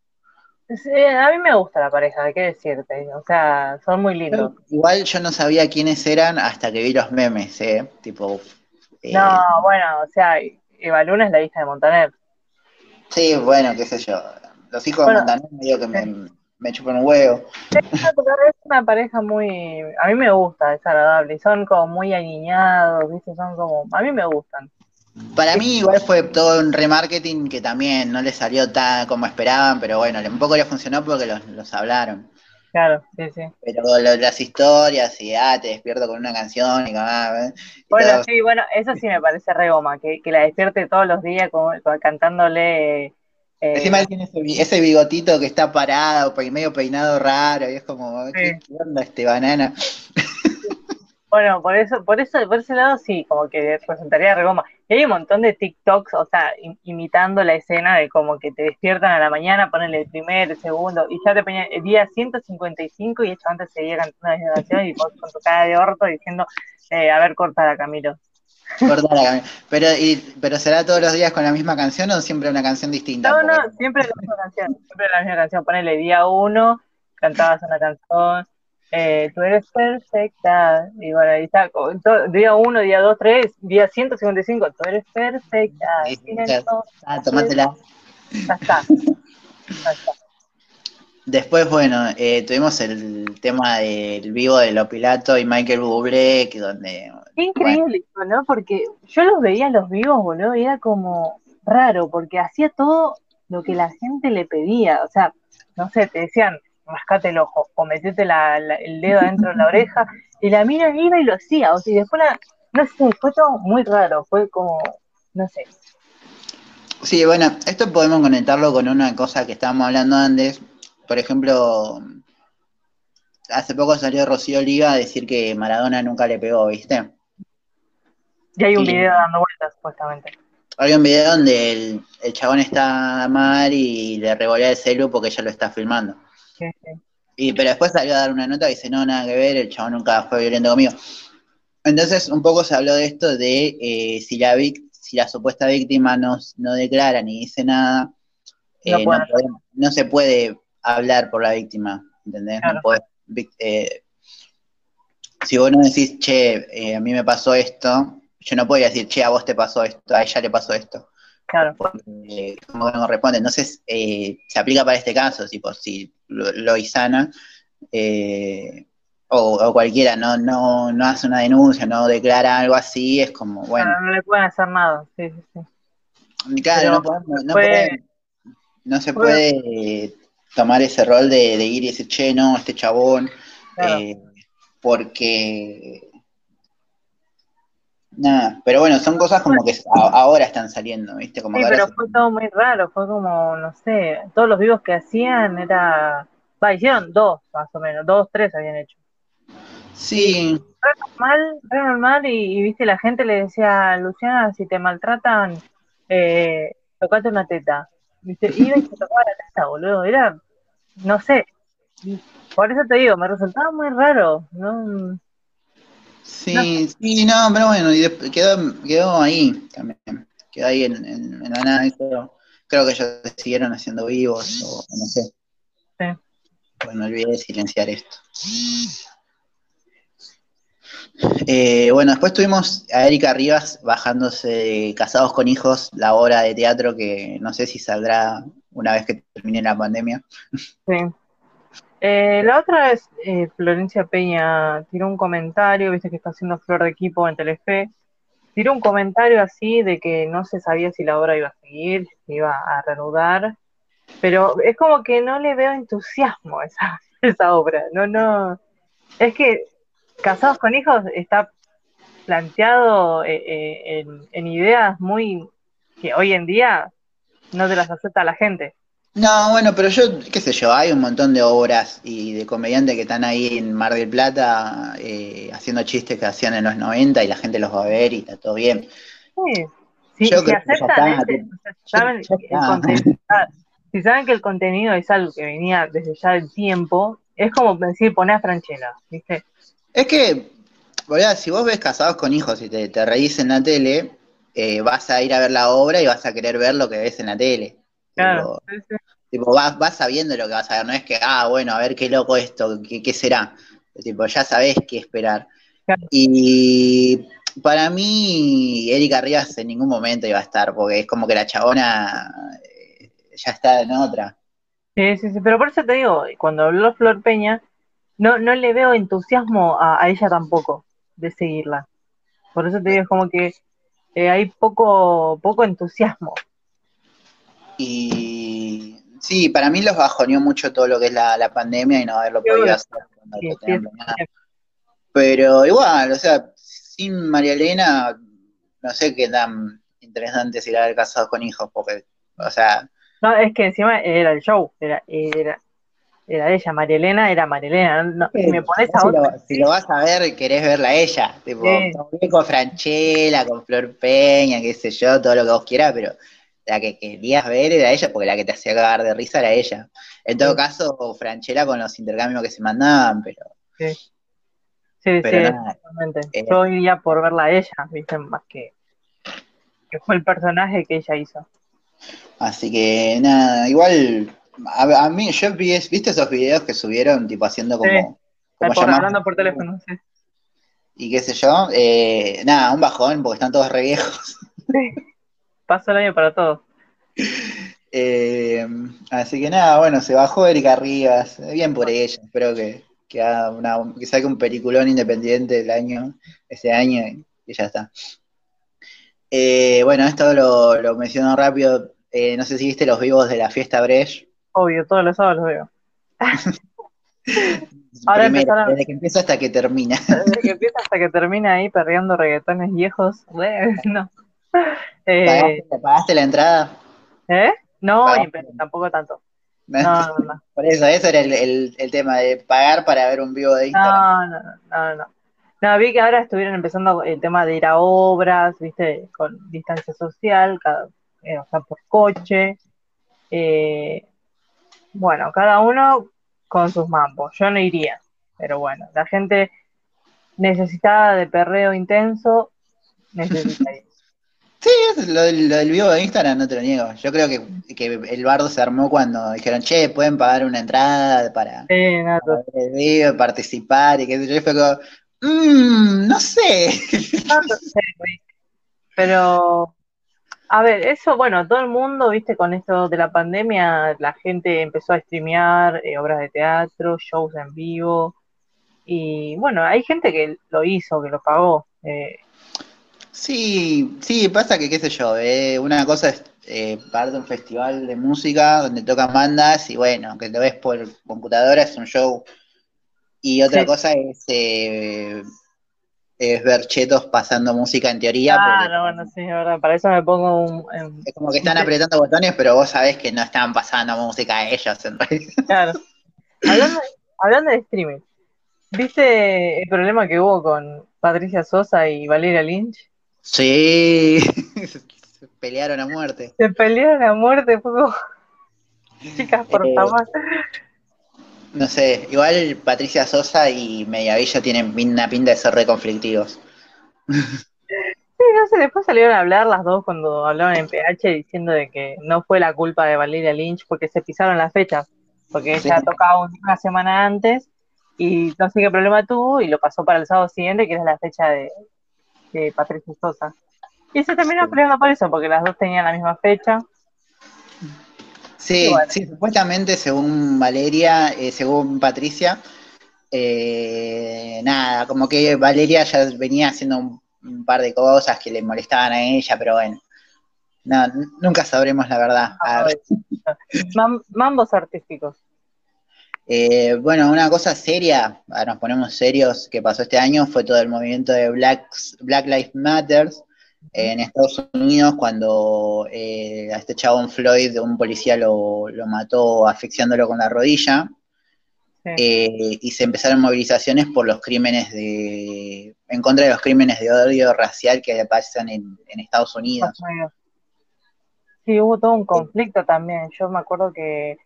a mí me gusta la pareja, que decirte. O sea, son muy lindos. igual yo no sabía quiénes eran hasta que vi los memes, ¿eh? Tipo. no, bueno, o sea, Evaluna es la hija de Montaner. Sí, bueno, qué sé yo. Los hijos de Montaner medio que me, me chupan un huevo. Es una pareja muy, a mí me gusta, es agradable, son como muy aniñados, ¿viste? Son como, a mí me gustan. Para mí igual fue todo un remarketing que también no le salió tan como esperaban, pero bueno, un poco le funcionó porque los, hablaron. Claro, sí, sí. Pero las historias y ah, te despierto con una canción y, ah, Bueno, sí, bueno, eso sí me parece re goma, que, la despierte todos los días cantándole eh, Encima él tiene ese, bigotito que está parado, medio peinado raro, y es como, ¿qué, onda este banana? Bueno, por eso, por eso, por ese lado sí, como que presentaría regoma. Y hay un montón de TikToks, o sea, imitando la escena de como que te despiertan a la mañana, ponen el primer, el segundo, y ya te ponían el día 155 y hecho antes seguía cantando la canción y vos con tu cara de orto diciendo, eh, a ver, corta Camilo. Pero, y, ¿Pero será todos los días con la misma canción o siempre una canción distinta? No, no, siempre la misma canción. Siempre la misma canción. Ponele día uno, cantabas una canción. Eh, tú eres perfecta. Y bueno, ahí está. día uno, día dos, tres, día 155. Tú eres perfecta. Ah, tomátela. Ya está. Ya está. Después, bueno, eh, tuvimos el tema del vivo de Lo Pilato y Michael Bublé, que donde... Qué increíble, ¿no? Porque yo los veía los vivos, boludo, y era como raro, porque hacía todo lo que la gente le pedía. O sea, no sé, te decían, mascate el ojo, o metete el dedo dentro de la oreja, y la mina iba y lo hacía. O sea, y después, no sé, fue todo muy raro, fue como, no sé. Sí, bueno, esto podemos conectarlo con una cosa que estábamos hablando antes, por ejemplo, hace poco salió Rocío Oliva a decir que Maradona nunca le pegó, ¿viste? Y hay un video dando vueltas, supuestamente. Hay un video donde el, chabón está mal y le revolea el celu porque ella lo está filmando. Sí, sí. Y, pero después salió a dar una nota y dice, no, nada que ver, el chabón nunca fue violento conmigo. Entonces, un poco se habló de esto de eh, si, la si la supuesta víctima no, no declara ni dice nada, no, eh, se puede hablar por la víctima, ¿entendés? Eh, si vos no decís, che, a mí me pasó esto, yo no puedo decir, che, a vos te pasó esto, a ella le pasó esto. Claro. Porque, como no responde. Entonces, eh, se aplica para este caso, tipo, si Loisana o, o, cualquiera no, no, no hace una denuncia, no declara algo así, es como, bueno. No, le pueden hacer nada, sí, sí, sí. Claro, no, se puede tomar ese rol de, ir y decir, che, no, este chabón, eh, porque... Nada, pero bueno, son cosas como que ahora están saliendo, ¿viste? Como sí, pero fue todo muy raro, fue como, no sé, todos los vivos que hacían era... Va, hicieron dos, más o menos, dos, tres habían hecho. Sí. Re normal, re normal, y, viste, la gente le decía, Luciana, si te maltratan, eh, tocate una teta. ¿Viste? Iba y se tocaba la teta, boludo, era no sé. Por eso te digo, me resultaba muy raro. No, sí, sí, no, pero bueno, y quedó, quedó ahí también. Quedó ahí en, en, la nada. Creo que ellos siguieron haciendo vivos o no sé. Sí. Bueno, olvidé de silenciar esto. Eh, bueno, después tuvimos a Erika Rivas bajándose Casados con Hijos, la obra de teatro que no sé si saldrá una vez que termine la pandemia. Sí. Eh, la otra es eh, Florencia Peña tiró un comentario, viste que está haciendo flor de equipo en Telefe, tiró un comentario así de que no se sabía si la obra iba a seguir, si iba a reanudar, pero es como que no le veo entusiasmo a esa, esa obra, no, no, es que Casados con Hijos está planteado eh, en, en ideas muy que hoy en día no te las acepta la gente. No, bueno, pero yo, qué sé yo, hay un montón de obras y de comediantes que están ahí en Mar del Plata eh, haciendo chistes que hacían en los 90 y la gente los va a ver y está todo bien. Sí, sí si aceptan saben si saben que el contenido es algo que venía desde ya el tiempo, es como decir poner a Franchella, ¿viste? Es que, si vos ves casados con hijos y te, te reís en la tele, eh, vas a ir a ver la obra y vas a querer ver lo que ves en la tele. Claro, tipo, vas, vas, sabiendo lo que vas a ver, no es que, ah, bueno, a ver qué loco esto, qué, será. Tipo, ya sabés qué esperar. Y para mí, Erika Rivas en ningún momento iba a estar, porque es como que la chabona eh, ya está en otra. Sí, sí, sí, pero por eso te digo, cuando habló Flor Peña, no, no le veo entusiasmo a, a ella tampoco de seguirla. Por eso te digo, es como que eh, hay poco, poco entusiasmo. Y sí, para mí los bajoneó mucho todo lo que es la, la pandemia y no haberlo podido hacer. cuando Sí, sí. Pero igual, o sea, sin María Elena, no sé qué tan interesante sería haber casado con hijos, porque, o sea, No, es que encima era el show, era, era, era ella, María Elena era María Elena. no- si me pones a si otra, lo, si lo vas a ver, querés verla a ella. Tipo, Sí. con Franchella, con Flor Peña, qué sé yo, todo lo que vos quieras, pero la que querías ver era ella, porque la que te hacía cagar de risa era ella. En todo Sí. caso, Franchella con los intercambios que se mandaban, pero, sí, sí, pero sí, nada. exactamente. eh, Yo iría por verla a ella, viste, más que, que fue el personaje que ella hizo. Así que nada, igual a, a mí, yo vi, ¿viste esos videos que subieron, tipo haciendo como, Sí. como Por, hablando por teléfono, sí. Y qué sé yo, eh, nada, un bajón porque están todos re viejos. Sí. Pasó el año para todos. Eh, así que nada, bueno, se bajó Erika Rivas, bien por ella, espero que, que, haga una, que saque un peliculón independiente del año, ese año, y, y ya está. Eh, bueno, esto lo, lo menciono rápido, eh, no sé si viste los vivos de la fiesta Brecht. Obvio, todos los sábados los veo. Ahora Primero, empezaron- desde que empieza hasta que termina. Desde que empieza hasta que termina ahí perreando reggaetones viejos. No. Eh, ¿Pagaste, pagaste la entrada? ¿eh? No, y pero tampoco tanto. No, no, no. Por eso, eso era el, el- el tema de pagar para ver un vivo de Instagram. No, no, no, no. No, vi que ahora estuvieron empezando el tema de ir a obras, viste, con distancia social, cada, eh, o sea, por coche. Eh, bueno, cada uno con sus mambos. Yo no iría, pero bueno, la gente necesitada de perreo intenso necesita ir. Sí, lo, del- lo del vivo de Instagram no te lo niego. Yo creo que, que el bardo se armó cuando dijeron, che, pueden pagar una entrada para, Sí, el vivo, participar y qué sé yo. Y fue como, "Mm, no sé. No, no sé. Pero, a ver, eso, bueno, todo el mundo, viste, con esto de la pandemia, la gente empezó a streamear eh, obras de teatro, shows en vivo. Y bueno, hay gente que lo hizo, que lo pagó. Eh, Sí, sí, pasa que qué sé yo, eh, una cosa es eh, parte de un festival de música donde tocan bandas y bueno, que lo ves por computadora es un show. Y otra Sí. cosa es, eh, es ver chetos pasando música en teoría, ah, porque no, bueno, sí, verdad, para eso me pongo un, es como que están apretando botones, pero vos sabés que no están pasando música a ellos en realidad. claro. Hablando, hablando de streaming, ¿viste el problema que hubo con Patricia Sosa y Valeria Lynch? Sí, se pelearon a muerte. Se pelearon a muerte, fue como, chicas, por Eh, favor. No sé, igual Patricia Sosa y Mediavilla tienen una pinta de ser reconflictivos. Sí, no sé, después salieron a hablar las dos cuando hablaban en PH diciendo de que no fue la culpa de Valeria Lynch porque se pisaron las fechas, porque ella Sí. tocaba un- una semana antes y no sé qué problema tuvo y lo pasó para el sábado siguiente, que era la fecha de, de Patricia Sosa. Y se terminaron Sí. peleando por eso, porque las dos tenían la misma fecha. Sí, bueno. sí, supuestamente según Valeria, eh, según Patricia, eh, nada, como que Valeria ya venía haciendo un, un par de cosas que le molestaban a ella, pero bueno, no, nunca sabremos la verdad. A ver, mambos artísticos. Eh, bueno, una cosa seria, ah, nos ponemos serios, que pasó este año fue todo el movimiento de Black, Black Lives Matter en Estados Unidos cuando eh, a este chabón Floyd, un policía lo, lo mató asfixiándolo con la rodilla. Sí. eh, y se empezaron movilizaciones por los crímenes de, en contra de los crímenes de odio racial que pasan en, en Estados Unidos. Sí, hubo todo un conflicto también. Yo me acuerdo que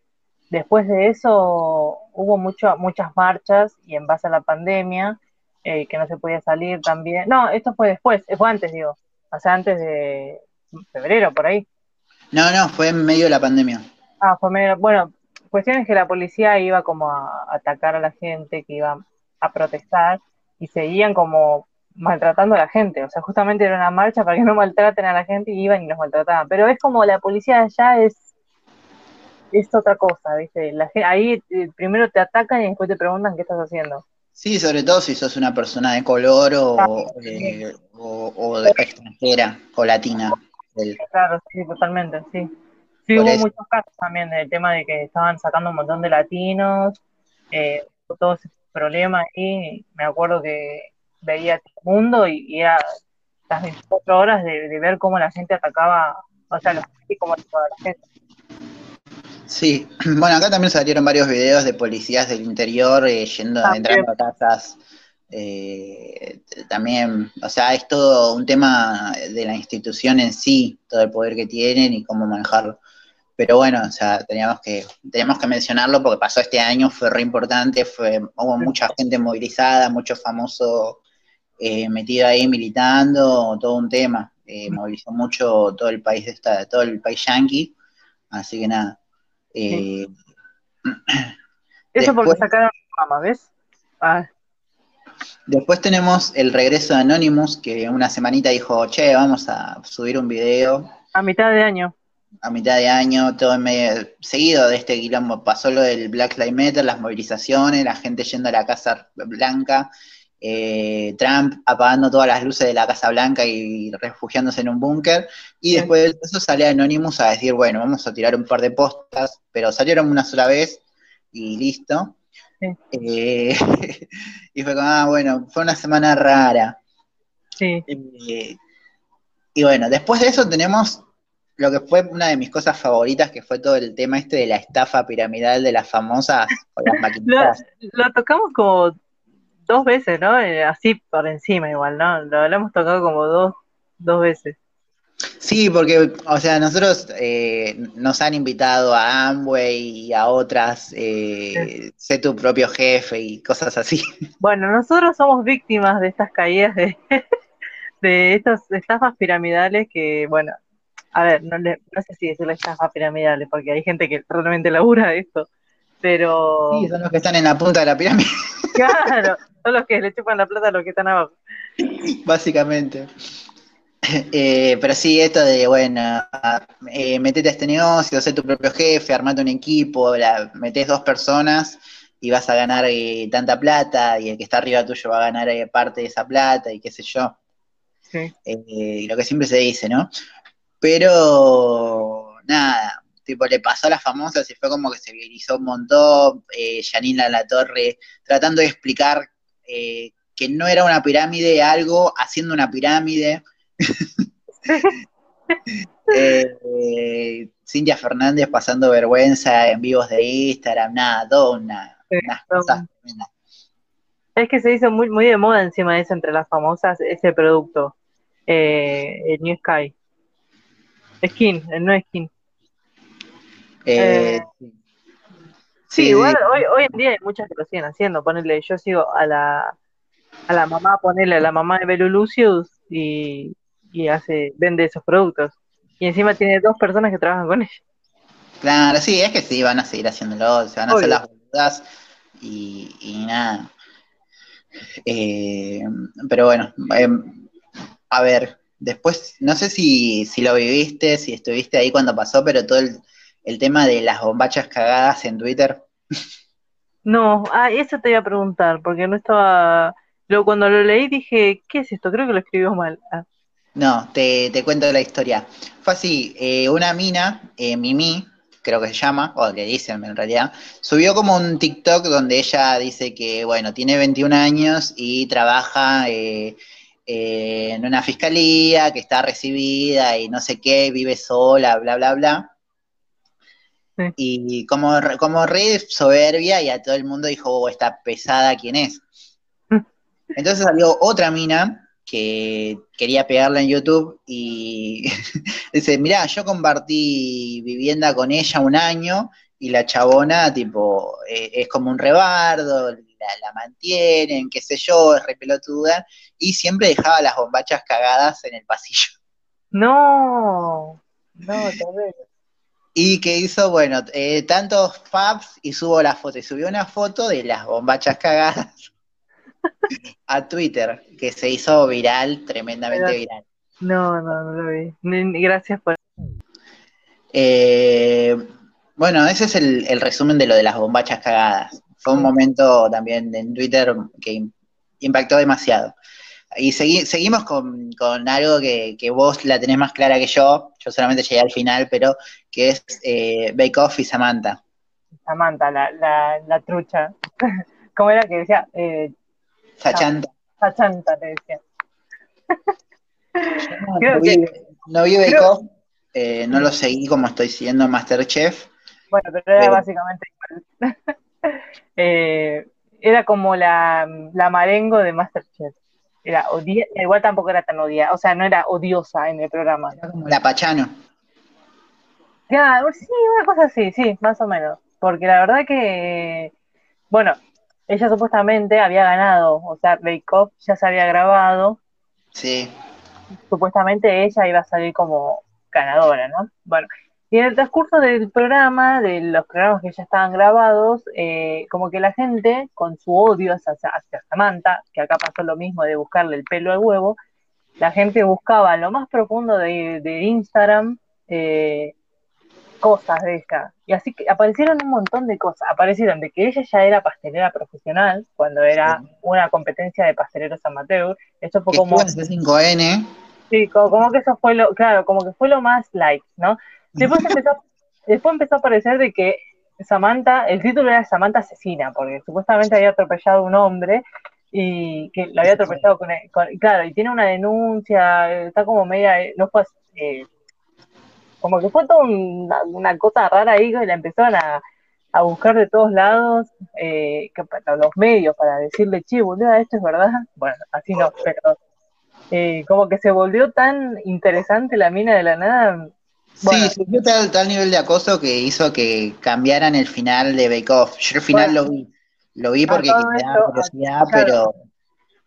después de eso hubo mucho, muchas marchas y en base a la pandemia, eh, que no se podía salir también. No, esto fue después, fue antes, digo. O sea, antes de febrero, por ahí. No, no, fue en medio de la pandemia. Ah, fue medio, bueno, cuestión es que la policía iba como a atacar a la gente, que iba a protestar y seguían como maltratando a la gente. O sea, justamente era una marcha para que no maltraten a la gente y iban y los maltrataban. Pero es como la policía allá es es otra cosa, ¿viste? La, ahí eh, primero te atacan y después te preguntan qué estás haciendo. Sí, sobre todo si sos una persona de color o, eh, de extranjera o latina. Claro, sí, totalmente, sí. Sí, hubo muchos casos también del tema de que estaban sacando un montón de latinos, eh, todo ese problema y me acuerdo que veía el mundo y, era las 24 horas de, ver cómo la gente atacaba, o sea, los como la gente. Sí, bueno, acá también salieron varios videos de policías del interior eh, yendo, entrando a casas. Eh, también, o sea, es todo un tema de la institución en sí, todo el poder que tienen y cómo manejarlo. Pero bueno, o sea, teníamos que, teníamos que mencionarlo porque pasó este año, fue re importante, fue, hubo mucha gente movilizada, muchos famosos eh, metido ahí militando, todo un tema. Eh, movilizó mucho todo el país de esta, todo el país yanqui, así que nada. Eh, Eso porque sacaron mamá, ¿ves? Ah. Después tenemos el regreso de Anonymous, que una semanita dijo, che, vamos a subir un video. A mitad de año. A mitad de año, todo en medio, seguido de este quilombo, pasó lo del Black Lives Matter, las movilizaciones, la gente yendo a la Casa Blanca, eh, Trump apagando todas las luces de la Casa Blanca y refugiándose en un búnker, y después de eso sale Anonymous a decir, bueno, vamos a tirar un par de postas, pero salieron una sola vez y listo. Eh, y fue como, ah, bueno, fue una semana rara. Sí. Eh, y bueno, después de eso tenemos lo que fue una de mis cosas favoritas, que fue todo el tema este de la estafa piramidal de las famosas o las maquinitas. lo, tocamos como dos veces, ¿no? Eh, así por encima igual, ¿no? Lo, hemos tocado como dos, dos veces. Sí, porque, o sea, nosotros eh, nos han invitado a Amway y a otras, eh, sé tu propio jefe y cosas así. Bueno, nosotros somos víctimas de estas caídas de, de estas estafas piramidales que, bueno, a ver, no, le, no sé si decirle estafas piramidales, porque hay gente que realmente labura esto, pero... Sí, son los que están en la punta de la pirámide. Claro, son los que le chupan la plata a los que están abajo. Básicamente. Eh, pero sí, esto de, bueno, eh, metete a este negocio, sé tu propio jefe, armate un equipo, la, metes dos personas y vas a ganar eh, tanta plata y el que está arriba tuyo va a ganar eh, parte de esa plata y qué sé yo. Sí. lo que siempre se dice, ¿no? Pero nada, tipo le pasó a las famosas y fue como que se viralizó un montón, eh, Janina La Torre tratando de explicar eh, que no era una pirámide algo, haciendo una pirámide. eh, Cintia Fernández pasando vergüenza en vivos de Instagram, nada, todo una, cosas Es que se hizo muy, muy de moda encima de eso entre las famosas, ese producto, eh, el New Sky. Skin, el no skin. Eh, sí, igual Hoy, hoy en día hay muchas que lo siguen haciendo. Ponerle, yo sigo a la, a la mamá, ponerle a la mamá de Belu Lucius y, y hace, vende esos productos. Y encima tiene dos personas que trabajan con ella. Claro, sí, es que sí, van a seguir haciéndolo, se van a hacer las boludas y, y nada. Eh, pero bueno, eh, a ver, Después, no sé si, si lo viviste, si estuviste ahí cuando pasó, pero todo el, tema de las bombachas cagadas en Twitter. No, ah, eso te iba a preguntar, porque no estaba. Luego cuando lo leí dije, ¿qué es esto? Creo que lo escribió mal. Ah. No, te, te, cuento la historia. Fue así, eh, una mina, eh, Mimi, creo que se llama, o le dicen en realidad, subió como un TikTok donde ella dice que, bueno, tiene 21 años y trabaja eh, eh, en una fiscalía que está recibida y no sé qué, vive sola, bla, bla, bla. Y como, como re soberbia y a todo el mundo dijo, oh, está pesada, ¿quién es? Mm. Entonces salió otra mina que quería pegarla en YouTube y dice, mirá, yo compartí vivienda con ella un año y la chabona, tipo, eh, es como un rebardo, la, mantienen, qué sé yo, es repelotuda, y siempre dejaba las bombachas cagadas en el pasillo. No, no, vez. Y que hizo, bueno, eh, tantos faps y subo la foto. Y subió una foto de las bombachas cagadas a Twitter, que se hizo viral, tremendamente viral. No, no, no lo vi. Gracias por. Eh, Bueno, ese es el, resumen de lo de las bombachas cagadas. Fue un momento también en Twitter que impactó demasiado. Y seguimos con, algo que, vos la tenés más clara que yo, yo solamente llegué al final, pero que es eh, Bake Off y Samantha. Samantha, la, la, la trucha. ¿Cómo era que decía? Eh, Sachanta. Sachanta, te decía. no, vi, Bake Off, eh, no lo seguí como estoy siguiendo Masterchef. Bueno, pero era básicamente igual. eh, era como la, la Marengo de Masterchef. Era odia, igual tampoco era tan odiosa, o sea, no era odiosa en el programa. Era como la Pachano. Ya, sí, una cosa así, sí, más o menos. Porque la verdad que, bueno, ella supuestamente había ganado, o sea, Bake Off ya se había grabado. Sí. Supuestamente ella iba a salir como ganadora, ¿no? Bueno, y en el transcurso del programa, de los programas que ya estaban grabados, eh, como que la gente, con su odio hacia, Samantha, que acá pasó lo mismo de buscarle el pelo al huevo, la gente buscaba en lo más profundo de, Instagram eh, cosas de ella. Y así que aparecieron un montón de cosas. Aparecieron de que ella ya era pastelera profesional, cuando era una competencia de pasteleros amateur. Esto fue como... 5N. Sí, como, que eso fue lo, claro, como que fue lo más like, ¿no? Después empezó, después empezó a aparecer de que Samantha, el título era Samantha asesina, porque supuestamente había atropellado a un hombre y que lo había atropellado con, claro, y tiene una denuncia, está como media, no fue, eh, como que fue toda una, cosa rara ahí que la empezaron a, buscar de todos lados, eh, los medios para decirle, che, boludo, esto es verdad. Bueno, así no, pero eh, como que se volvió tan interesante la mina de la nada, Sí, subió tal, tal nivel de acoso que hizo que cambiaran el final de Bake Off. Yo el final lo vi. Lo vi porque me daba curiosidad, pero.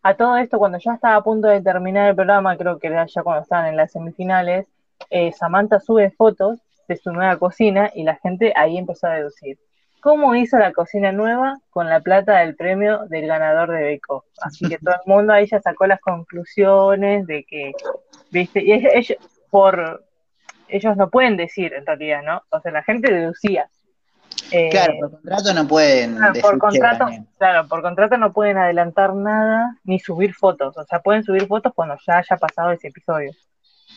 A todo esto, cuando ya estaba a punto de terminar el programa, creo que era ya cuando estaban en las semifinales, eh, Samantha sube fotos de su nueva cocina y la gente ahí empezó a deducir. ¿Cómo hizo la cocina nueva con la plata del premio del ganador de Bake Off? Así que todo el mundo ahí ya sacó las conclusiones de que, viste, y ella, por, ellos no pueden decir en realidad, ¿no? O sea, la gente deducía. Eh, claro, por contrato no pueden. Claro, por contrato, claro, por contrato no pueden adelantar nada ni subir fotos. O sea, pueden subir fotos cuando ya haya pasado ese episodio.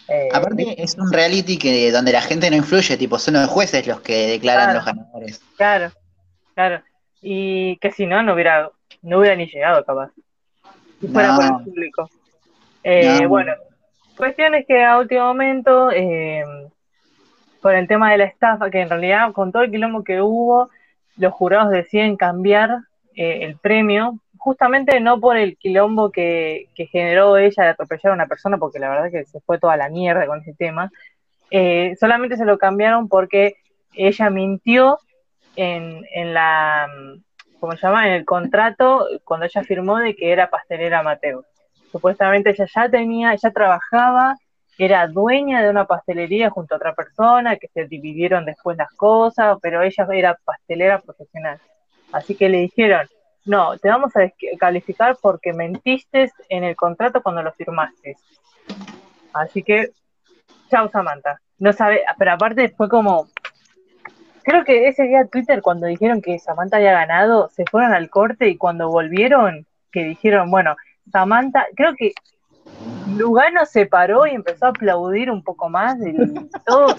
Eh, Aparte es un reality que donde la gente no influye, tipo son los jueces los que declaran los ganadores. Claro, claro. Y que si no, no hubiera, no hubiera ni llegado capaz. Si fuera por el público. Eh, bueno, Cuestión es que a último momento, eh, por el tema de la estafa, que en realidad con todo el quilombo que hubo, los jurados deciden cambiar eh, el premio, justamente no por el quilombo que, generó ella de atropellar a una persona, porque la verdad que se fue toda la mierda con ese tema, eh, solamente se lo cambiaron porque ella mintió en, en la, ¿cómo se llama? En el contrato cuando ella firmó de que era pastelera Mateo. Supuestamente ella ya tenía, ya trabajaba, era dueña de una pastelería junto a otra persona, que se dividieron después las cosas, pero ella era pastelera profesional. Así que le dijeron, no, te vamos a calificar porque mentiste en el contrato cuando lo firmaste. Así que, chao Samantha. No sabe, pero aparte fue como, creo que ese día Twitter cuando dijeron que Samantha había ganado, se fueron al corte y cuando volvieron, que dijeron, bueno, Samantha, creo que Lugano se paró y empezó a aplaudir un poco más. todo,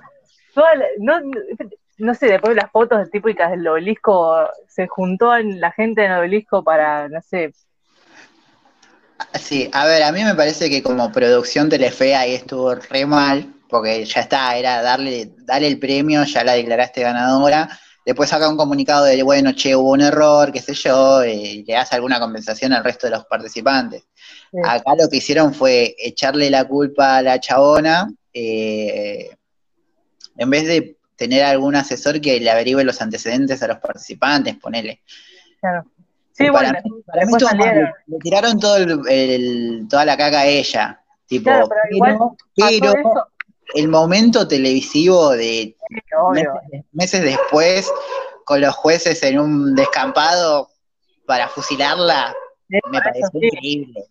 no, sé, después de las fotos típicas del obelisco, se juntó la gente en el obelisco para, no sé. Sí, a ver, a mí me parece que como producción Telefe ahí estuvo re mal, porque ya está, era darle, darle el premio, ya la declaraste ganadora después saca un comunicado de, bueno, che, hubo un error, qué sé yo, y le das alguna compensación al resto de los participantes. Acá lo que hicieron fue echarle la culpa a la chabona, eh, en vez de tener algún asesor que le averigüe los antecedentes a los participantes, ponele. Claro. Sí, bueno, para, mí le, tiraron todo toda la caca a ella. Tipo, pero, el momento televisivo de meses, después, con los jueces en un descampado para fusilarla, me pareció increíble.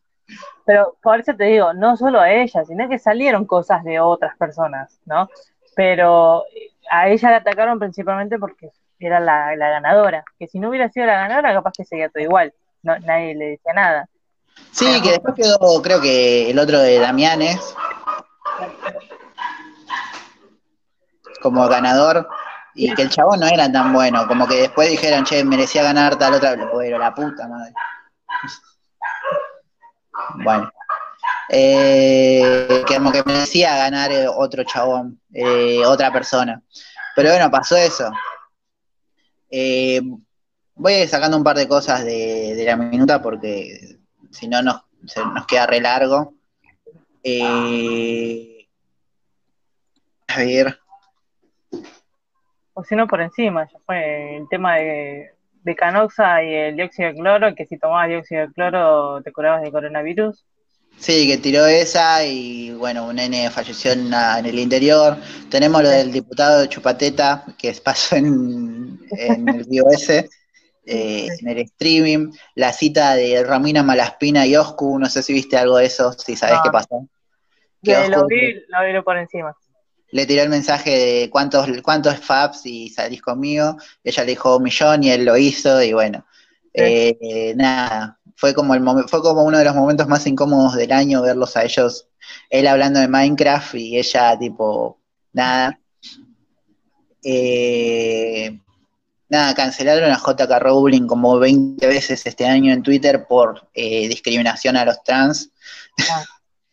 Pero por eso te digo, no solo a ella, sino que salieron cosas de otras personas, ¿no? Pero a ella la atacaron principalmente porque era la, ganadora. Que si no hubiera sido la ganadora, capaz que sería todo igual. No, nadie le decía nada. Sí, que después quedó, creo que el otro de Damianes como ganador y que el chabón no era tan bueno, como que después dijeron, che, merecía ganar tal otra, pero la puta madre. Bueno, eh, como que merecía ganar eh, otro chabón, eh, otra persona. Pero bueno, pasó eso. voy sacando un par de cosas de, la minuta porque si no nos, nos queda re largo. a ver o si no por encima, ya fue el tema de, de canoxa y el dióxido de cloro, que si tomabas dióxido de cloro te curabas de coronavirus. Sí, que tiró esa y bueno, un nene falleció en, el interior. Tenemos lo del diputado de Chupateta, que pasó en, en el BOS, eh, en el streaming. La cita de Ramina Malaspina y Oscu, no sé si viste algo de eso, si sabes qué pasó. lo vi, lo vi por encima le tiró el mensaje de cuántos, cuántos Fabs y salís conmigo. Ella le dijo un millón y él lo hizo y bueno, eh, nada, fue como, el fue como uno de los momentos más incómodos del año verlos a ellos, él hablando de Minecraft y ella tipo, nada. Eh, nada, cancelaron a JK Rowling como 20 veces este año en Twitter por eh, discriminación a los trans. Ah.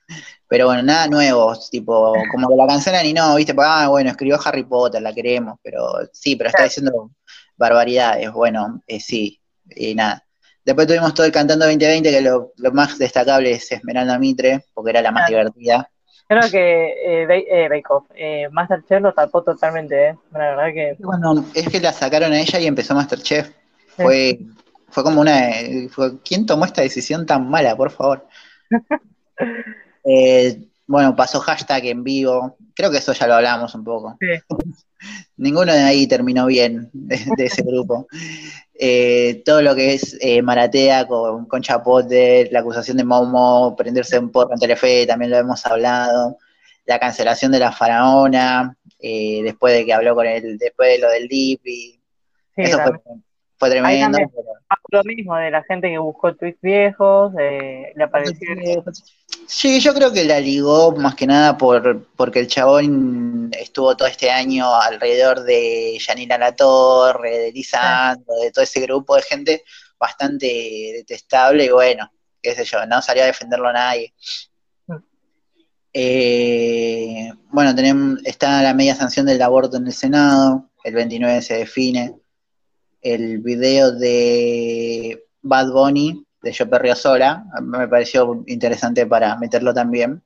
Pero bueno, nada nuevo, tipo, como que la cancelan y no, viste, pues, ah, bueno, escribió Harry Potter, la queremos, pero sí, pero está diciendo barbaridades, bueno, eh, sí, y nada. Después tuvimos todo el Cantando 2020, que lo, más destacable es Esmeralda Mitre, porque era la más divertida. Creo que eh, eh, Bake Off, eh, Masterchef lo tapó totalmente, ¿eh? La verdad que... Bueno, es que la sacaron a ella y empezó Masterchef. Fue, fue como una... ¿Quién tomó esta decisión tan mala, por favor? Eh, bueno, pasó hashtag en vivo. Creo que eso ya lo hablamos un poco. Ninguno de ahí terminó bien de, ese grupo. Eh, todo lo que es eh, Maratea con, con Chapote, la acusación de Momo, prenderse un porro en Telefe, también lo hemos hablado. La cancelación de la faraona, después de que habló con él, después de lo del DIP. eso fue, fue, tremendo. Lo mismo de la gente que buscó tweets viejos, le apareció. Sí, yo creo que la ligó más que nada por porque el chabón estuvo todo este año alrededor de Yanina La Torre, de Lisandro, de todo ese grupo de gente bastante detestable y bueno, qué sé yo, no salió a defenderlo nadie. Mm. Eh, bueno, tenemos, está la media sanción del aborto en el Senado, el 29 se define. El video de Bad Bunny de Yo Perrio Sola, me pareció interesante para meterlo también.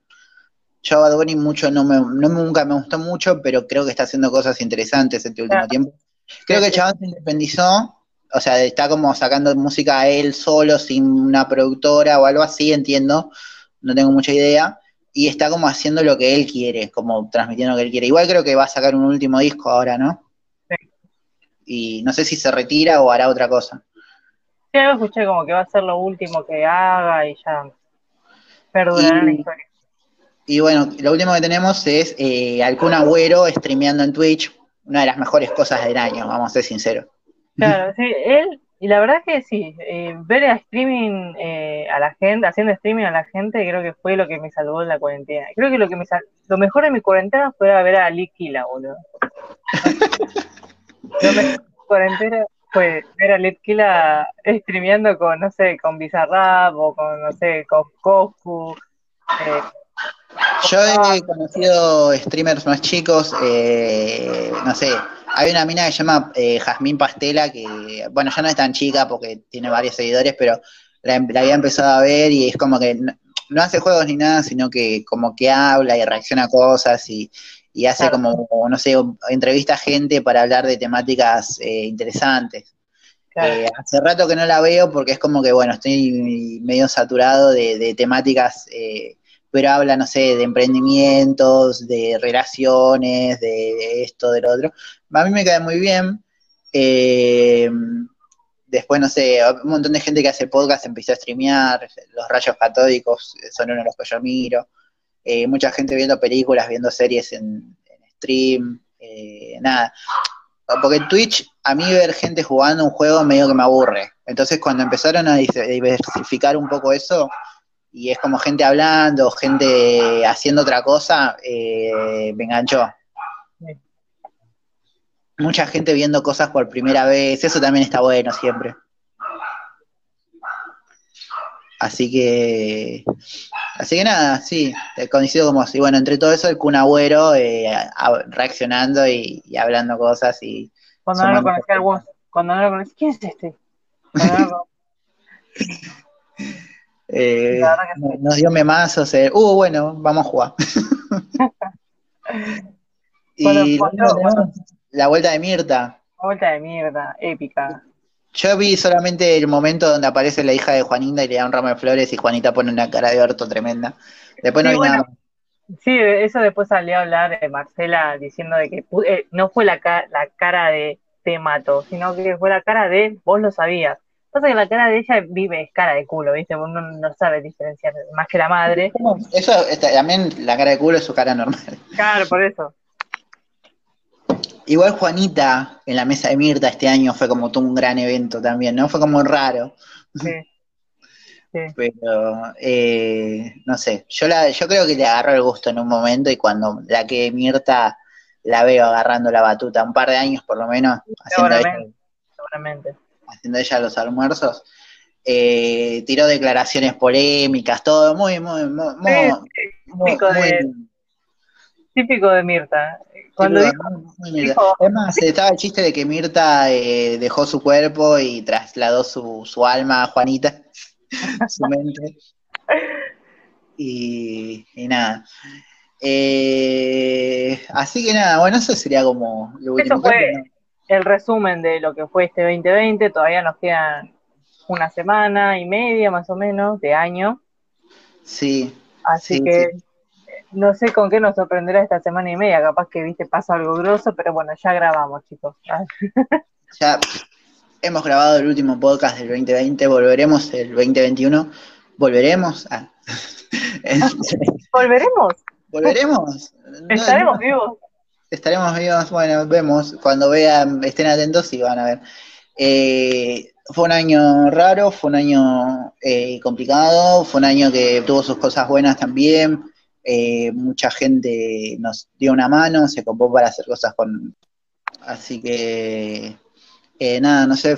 Yo Bad Bunny mucho no me, no nunca me gustó mucho, pero creo que está haciendo cosas interesantes este último tiempo. Creo que el chabón se independizó, o sea, está como sacando música a él solo, sin una productora o algo así, entiendo, no tengo mucha idea, y está como haciendo lo que él quiere, como transmitiendo lo que él quiere. Igual creo que va a sacar un último disco ahora, ¿no? Y no sé si se retira o hará otra cosa. Sí, algo escuché como que va a ser lo último que haga y ya perdurará la historia. Y bueno, lo último que tenemos es eh, Agüero streameando en Twitch, una de las mejores cosas del año, vamos a ser sinceros. Claro, sí, él, y la verdad es que sí, eh, ver a streaming eh, a la gente, haciendo streaming a la gente, creo que fue lo que me salvó en la cuarentena. Creo que lo que me lo mejor de mi cuarentena fue ver a Liquila, boludo. mejor de mi cuarentena fue ver a Letkila streameando con, no sé, con Bizarrap o con, no sé, con Kofu. Eh, Yo he conocido streamers más chicos, eh, no sé, hay una mina que se llama eh, Jazmín Pastela, que, bueno, ya no es tan chica porque tiene varios seguidores, pero la, había empezado a ver y es como que no, no, hace juegos ni nada, sino que como que habla y reacciona a cosas y, y hace como, no sé, entrevista a gente para hablar de temáticas eh, interesantes. Eh, hace rato que no la veo porque es como que, bueno, estoy medio saturado de, temáticas, eh, pero habla, no sé, de emprendimientos, de relaciones, de, esto, de lo otro. A mí me cae muy bien. después, no sé, un montón de gente que hace podcast empezó a streamear, los rayos catódicos son uno de los que yo miro. Eh, mucha gente viendo películas, viendo series en, stream. eh, nada. Porque en Twitch, a mí ver gente jugando un juego medio que me aburre. Entonces, cuando empezaron a diversificar un poco eso, y es como gente hablando, gente haciendo otra cosa, eh, me enganchó. Mucha gente viendo cosas por primera vez, eso también está bueno siempre. Así que, así que nada, sí, coincido como si, bueno, entre todo eso el Kun Agüero eh, reaccionando y, hablando cosas y... Cuando no lo conocía al cuando no lo conocía, ¿quién es este? eh, nos dio memazos, eh, uh, bueno, vamos a jugar. y la vuelta de Mirta. La vuelta de Mirta, épica. Yo vi solamente el momento donde aparece la hija de Juanita y le da un ramo de flores y Juanita pone una cara de orto tremenda. Después no vi nada Sí, eso después salió a hablar de Marcela diciendo de que eh, no fue la, la cara de te mato, sino que fue la cara de vos lo sabías. Pasa que la cara de ella vive es cara de culo, ¿viste? Uno no sabe diferenciar más que la madre. Eso también la cara de culo es su cara normal. Claro, por eso. Igual Juanita en la mesa de Mirta este año fue como todo un gran evento también, ¿no? Fue como raro. Sí. Pero, eh, no sé, yo, la, yo creo que le agarró el gusto en un momento y cuando la que Mirta la veo agarrando la batuta, un par de años por lo menos, haciendo, ella, haciendo ella los almuerzos, eh, tiró declaraciones polémicas, todo muy, muy, muy, muy, típico de Mirta. Cuando dijo, es más, estaba el chiste de que Mirta eh, dejó su cuerpo y trasladó su, su alma a Juanita, su mente. Y, nada. Eh, así que nada, bueno, eso sería como lo último. Eso fue el resumen de lo que fue este 2020. Todavía nos quedan una semana y media más o menos de año. Sí. Así que no sé con qué nos sorprenderá esta semana y media, capaz que viste pasa algo grosso, pero bueno, ya grabamos, chicos. ya hemos grabado el último podcast del 2020, volveremos el 2021, volveremos a... ¿Volveremos? ¿Volveremos? ¿Estaremos vivos? Estaremos vivos, bueno, vemos, cuando vean, estén atentos y van a ver. Eh, fue un año raro, fue un año eh, complicado, fue un año que tuvo sus cosas buenas también, eh, mucha gente nos dio una mano, se copó para hacer cosas con... Así que, eh, nada, no sé,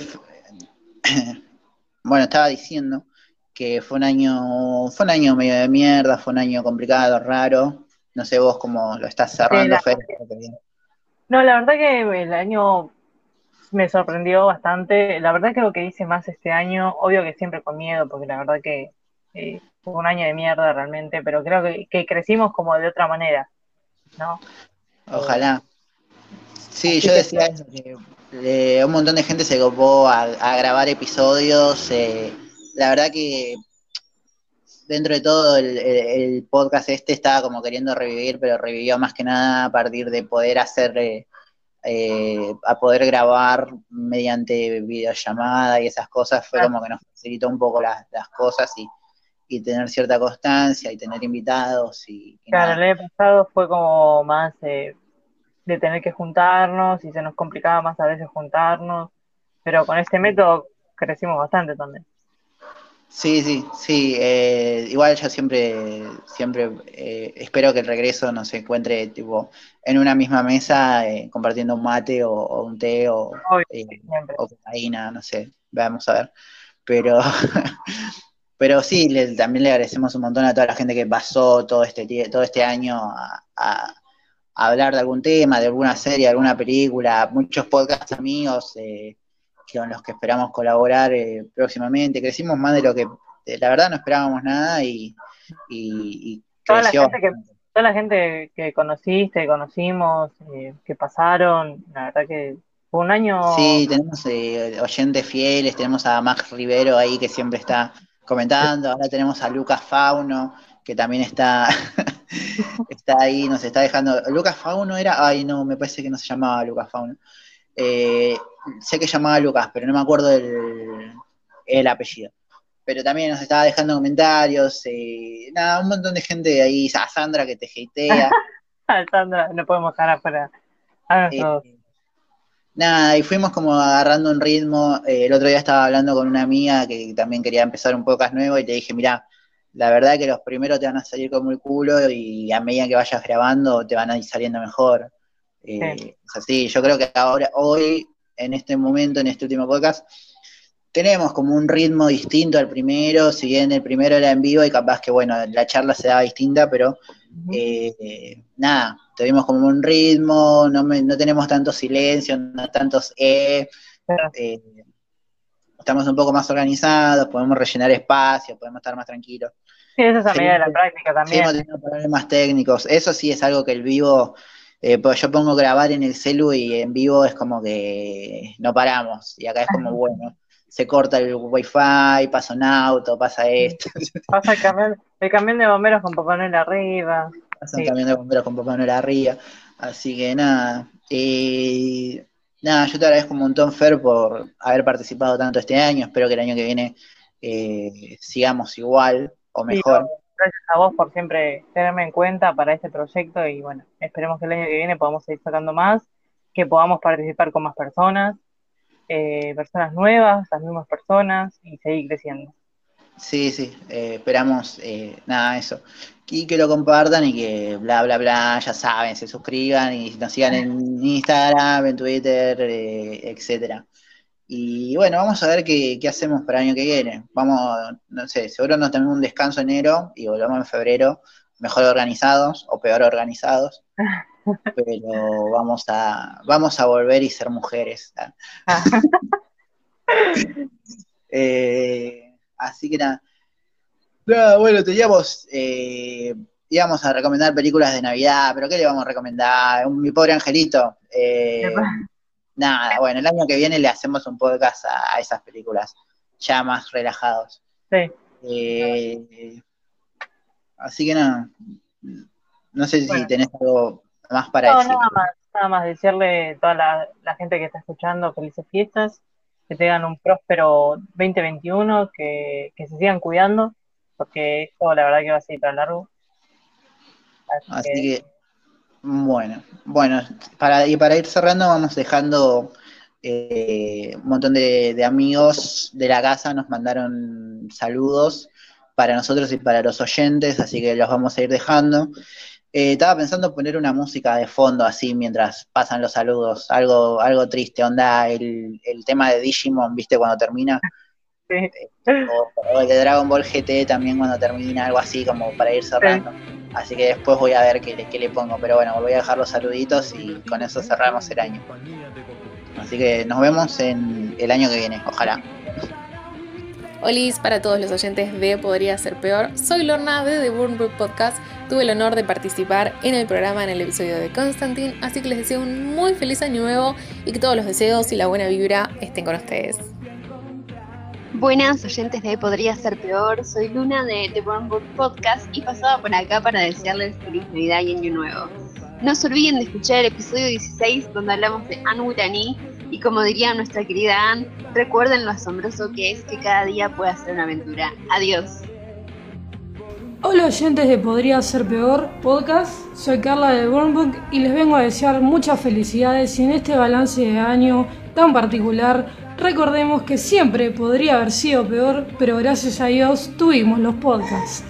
bueno, estaba diciendo que fue un año, fue un año medio de mierda, fue un año complicado, raro. No sé vos cómo lo estás cerrando, No, la verdad que el año me sorprendió bastante. La verdad creo que hice más este año, obvio que siempre con miedo, porque la verdad que eh, fue un año de mierda realmente, pero creo que, crecimos como de otra manera, ¿no? Ojalá. Sí, yo decía eso, que un montón de gente se copó a, grabar episodios. Eh, la verdad que dentro de todo el, podcast este estaba como queriendo revivir, pero revivió más que nada a partir de poder hacer, eh, a poder grabar mediante videollamada y esas cosas, fue como que nos facilitó un poco las, las cosas y y tener cierta constancia y tener invitados. y, Claro, el año pasado fue como más eh, de tener que juntarnos y se nos complicaba más a veces juntarnos, pero con este método crecimos bastante también. Sí, sí, sí. Eh, igual yo siempre, siempre eh, espero que el regreso nos encuentre tipo en una misma mesa compartiendo un mate o, un té o, o cocaína, no sé, vamos a ver. Pero Pero sí, también le agradecemos un montón a toda la gente que pasó todo este, todo este año a, hablar de algún tema, de alguna serie, de alguna película, muchos podcasts amigos eh, con los que esperamos colaborar eh, próximamente. Crecimos más de lo que, la verdad, no esperábamos nada y, toda, la gente que, toda la gente que conociste, que conocimos, eh, que pasaron, la verdad que fue un año... Sí, tenemos oyentes fieles, tenemos a Max Rivero ahí que siempre está comentando. Ahora tenemos a Lucas Fauno, que también está, está ahí, nos está dejando. Lucas Fauno era, ay no, me parece que no se llamaba Lucas Fauno. Eh, sé que llamaba Lucas, pero no me acuerdo el, apellido. Pero también nos estaba dejando comentarios, eh, nada, un montón de gente ahí, a Sandra que te hatea. a Sandra, no podemos dejar afuera Eh, nada, y fuimos como agarrando un ritmo. Eh, el otro día estaba hablando con una amiga que también quería empezar un podcast nuevo y le dije, mira, la verdad que los primeros te van a salir como el culo y a medida que vayas grabando te van a ir saliendo mejor. Eh, así, yo creo que ahora, hoy, en este momento, en este último podcast, tenemos como un ritmo distinto al primero, si bien el primero era en vivo y capaz que, bueno, la charla se daba distinta, pero eh, nada, tuvimos como un ritmo, no, no tenemos tanto silencio, no tantos eh, eh, estamos un poco más organizados, podemos rellenar espacio, podemos estar más tranquilos. Sí, eso es a medida de la práctica también. Tenemos problemas técnicos, eso sí es algo que el vivo eh, pues yo pongo grabar en el celu y en vivo es como que no paramos. Y acá es como, bueno, se corta el wifi, pasa un auto, pasa esto. Pasa el camión, de bomberos con Papá Noel arriba. Pasa el camión de bomberos con Papá Noel arriba. Así que nada. Eh, nada, yo te agradezco un montón, Fer, por haber participado tanto este año. Espero que el año que viene eh, sigamos igual o mejor. gracias a vos por siempre tenerme en cuenta para este proyecto y bueno, esperemos que el año que viene podamos seguir sacando más, que podamos participar con más personas eh, personas nuevas, las mismas personas y seguir creciendo. Sí, sí, eh, esperamos eh, nada, eso. Y que lo compartan y que bla, bla, bla, ya saben, se suscriban y nos sigan en Instagram, en Twitter, etcétera. Y bueno, vamos a ver qué, hacemos para el año que viene. Vamos, no sé, seguro nos tenemos un descanso en enero y volvemos en febrero, mejor organizados o peor organizados. pero vamos a, vamos a volver y ser mujeres. Ah. Eh, así que nada. bueno, teníamos, eh, íbamos a recomendar películas de Navidad, pero ¿qué le vamos a recomendar? mi pobre angelito. Eh, nada, bueno, el año que viene le hacemos un podcast a, esas películas ya más relajados. Sí. así que nada. No sé si tenés algo más para no, Nada más, nada más decirle a toda la, gente que está escuchando felices fiestas, que tengan un próspero 2021, que, que se sigan cuidando, porque esto la verdad que va a seguir para largo. Así, que... bueno, bueno, para, y para ir cerrando vamos dejando eh, un montón de, de, amigos de la casa nos mandaron saludos para nosotros y para los oyentes, así que los vamos a ir dejando. Eh, estaba pensando poner una música de fondo así mientras pasan los saludos, algo, algo triste, onda el, tema de Digimon, ¿viste? Cuando termina. Eh, o, el de Dragon Ball GT también cuando termina, algo así como para ir cerrando. Así que después voy a ver qué le, qué le pongo, pero bueno, voy a dejar los saluditos y con eso cerramos el año. Así que nos vemos en el año que viene, ojalá. Hola para todos los oyentes de Podría Ser Peor. Soy Lorna de The Book Podcast. Tuve el honor de participar en el programa en el episodio de Constantine, así que les deseo un muy feliz año nuevo y que todos los deseos y la buena vibra estén con ustedes. Buenas oyentes de Podría Ser Peor, soy Luna de The Book Podcast y pasaba por acá para desearles feliz Navidad y Año Nuevo. No se olviden de escuchar el episodio 16 donde hablamos de Anurani y como diría nuestra querida Anne, recuerden lo asombroso que es que cada día pueda ser una aventura. Adiós. Hola oyentes de Podría Ser Peor podcast, soy Carla de Burnbook y les vengo a desear muchas felicidades y en este balance de año tan particular recordemos que siempre podría haber sido peor, pero gracias a Dios tuvimos los podcasts.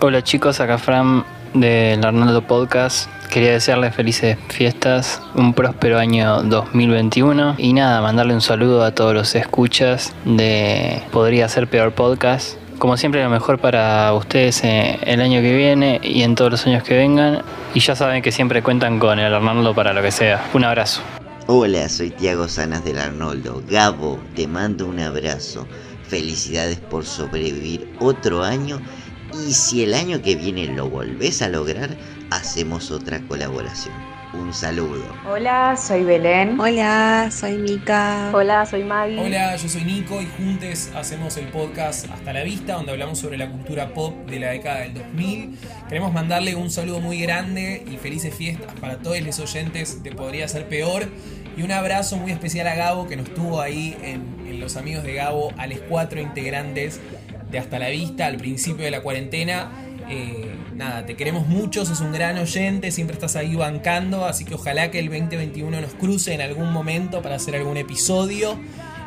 Hola chicos, acá Fran del Arnoldo Podcast Quería desearles felices fiestas, un próspero año 2021 y nada, mandarle un saludo a todos los escuchas de Podría ser peor podcast. Como siempre lo mejor para ustedes eh, el año que viene y en todos los años que vengan. Y ya saben que siempre cuentan con el Arnoldo para lo que sea. Un abrazo. Hola, soy Tiago Sanas del Arnoldo. Gabo, te mando un abrazo. Felicidades por sobrevivir otro año y si el año que viene lo volvés a lograr, hacemos otra colaboración. Un saludo. Hola, soy Belén. Hola, soy Mika. Hola, soy Maggie. Hola, yo soy Nico y juntos hacemos el podcast Hasta la Vista, donde hablamos sobre la cultura pop de la década del 2000. Queremos mandarle un saludo muy grande y felices fiestas para todos los oyentes de Podría Ser Peor. Y un abrazo muy especial a Gabo que nos tuvo ahí en, Los Amigos de Gabo, a los cuatro integrantes de Hasta la Vista al principio de la cuarentena. Eh, nada, te queremos mucho, sos un gran oyente, siempre estás ahí bancando, así que ojalá que el 2021 nos cruce en algún momento para hacer algún episodio.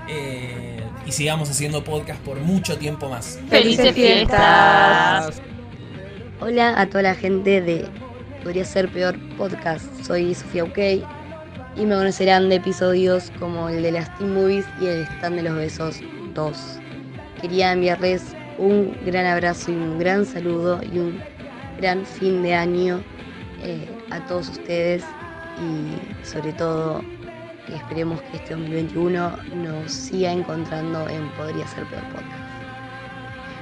Eh, y sigamos haciendo podcast por mucho tiempo más. ¡Felices fiestas! Hola a toda la gente de Podría ser peor podcast. Soy Sofía Ukey y me conocerán de episodios como el de las Teen Movies y el Stand de los Besos 2. Quería enviarles un gran abrazo y un gran saludo y un gran fin de año eh, a todos ustedes y sobre todo esperemos que este 2021 nos siga encontrando en Podría Ser Peor Podcast.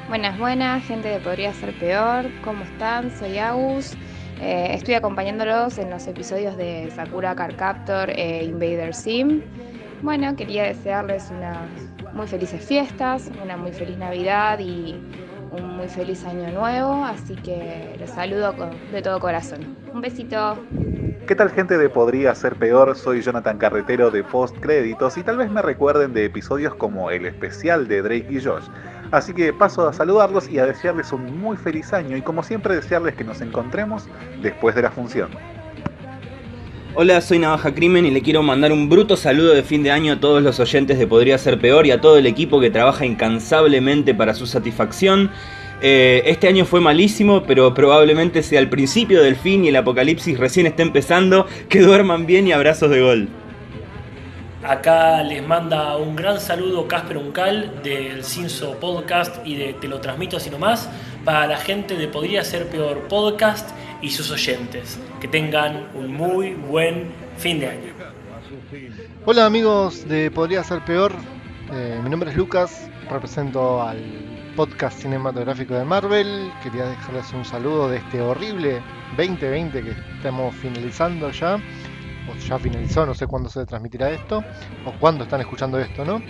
Buenas, buenas, gente de Podría Ser Peor, ¿cómo están? Soy Agus. Eh, estoy acompañándolos en los episodios de Sakura Car Captor e Invader Sim. Bueno, quería desearles unas muy felices fiestas, una muy feliz Navidad y un muy feliz año nuevo, así que los saludo de todo corazón. Un besito. ¿Qué tal gente de Podría Ser Peor? Soy Jonathan Carretero de Post Créditos y tal vez me recuerden de episodios como el especial de Drake y Josh. Así que paso a saludarlos y a desearles un muy feliz año y como siempre desearles que nos encontremos después de la función. Hola, soy Navaja Crimen y le quiero mandar un bruto saludo de fin de año a todos los oyentes de Podría Ser Peor y a todo el equipo que trabaja incansablemente para su satisfacción. Eh, este año fue malísimo, pero probablemente sea el principio del fin y el apocalipsis recién está empezando. Que duerman bien y abrazos de gol. Acá les manda un gran saludo Casper Uncal del Cinso Podcast y de Te lo transmito así nomás para la gente de Podría Ser Peor Podcast y sus oyentes. Que tengan un muy buen fin de año. Hola amigos de Podría Ser Peor, eh, mi nombre es Lucas, represento al podcast cinematográfico de Marvel. Quería dejarles un saludo de este horrible 2020 que estamos finalizando ya o ya finalizó, no sé cuándo se transmitirá esto, o cuándo están escuchando esto, ¿no?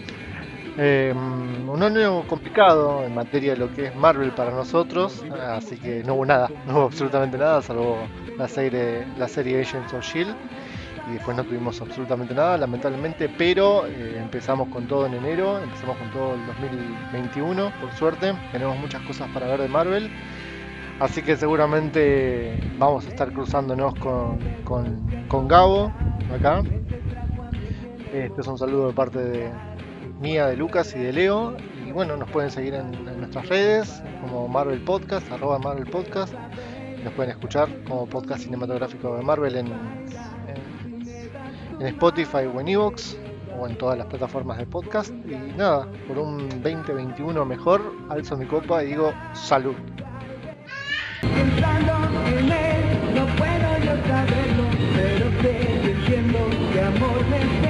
Eh, un año complicado en materia de lo que es Marvel para nosotros, así que no hubo nada, no hubo absolutamente nada, salvo la serie, la serie Agents of Shield, y después no tuvimos absolutamente nada, lamentablemente, pero eh, empezamos con todo en enero, empezamos con todo el 2021, por suerte, tenemos muchas cosas para ver de Marvel. Así que seguramente vamos a estar cruzándonos con, con, Gabo acá. Este es un saludo de parte de mía, de Lucas y de Leo. Y bueno, nos pueden seguir en, nuestras redes como Marvel Podcast, arroba Marvel Podcast. Nos pueden escuchar como podcast cinematográfico de Marvel en, en, Spotify o en Evox o en todas las plataformas de podcast. Y nada, por un 2021 mejor, alzo mi copa y digo salud. Entrando en él, no puedo yo saberlo, pero te entiendo que amor me...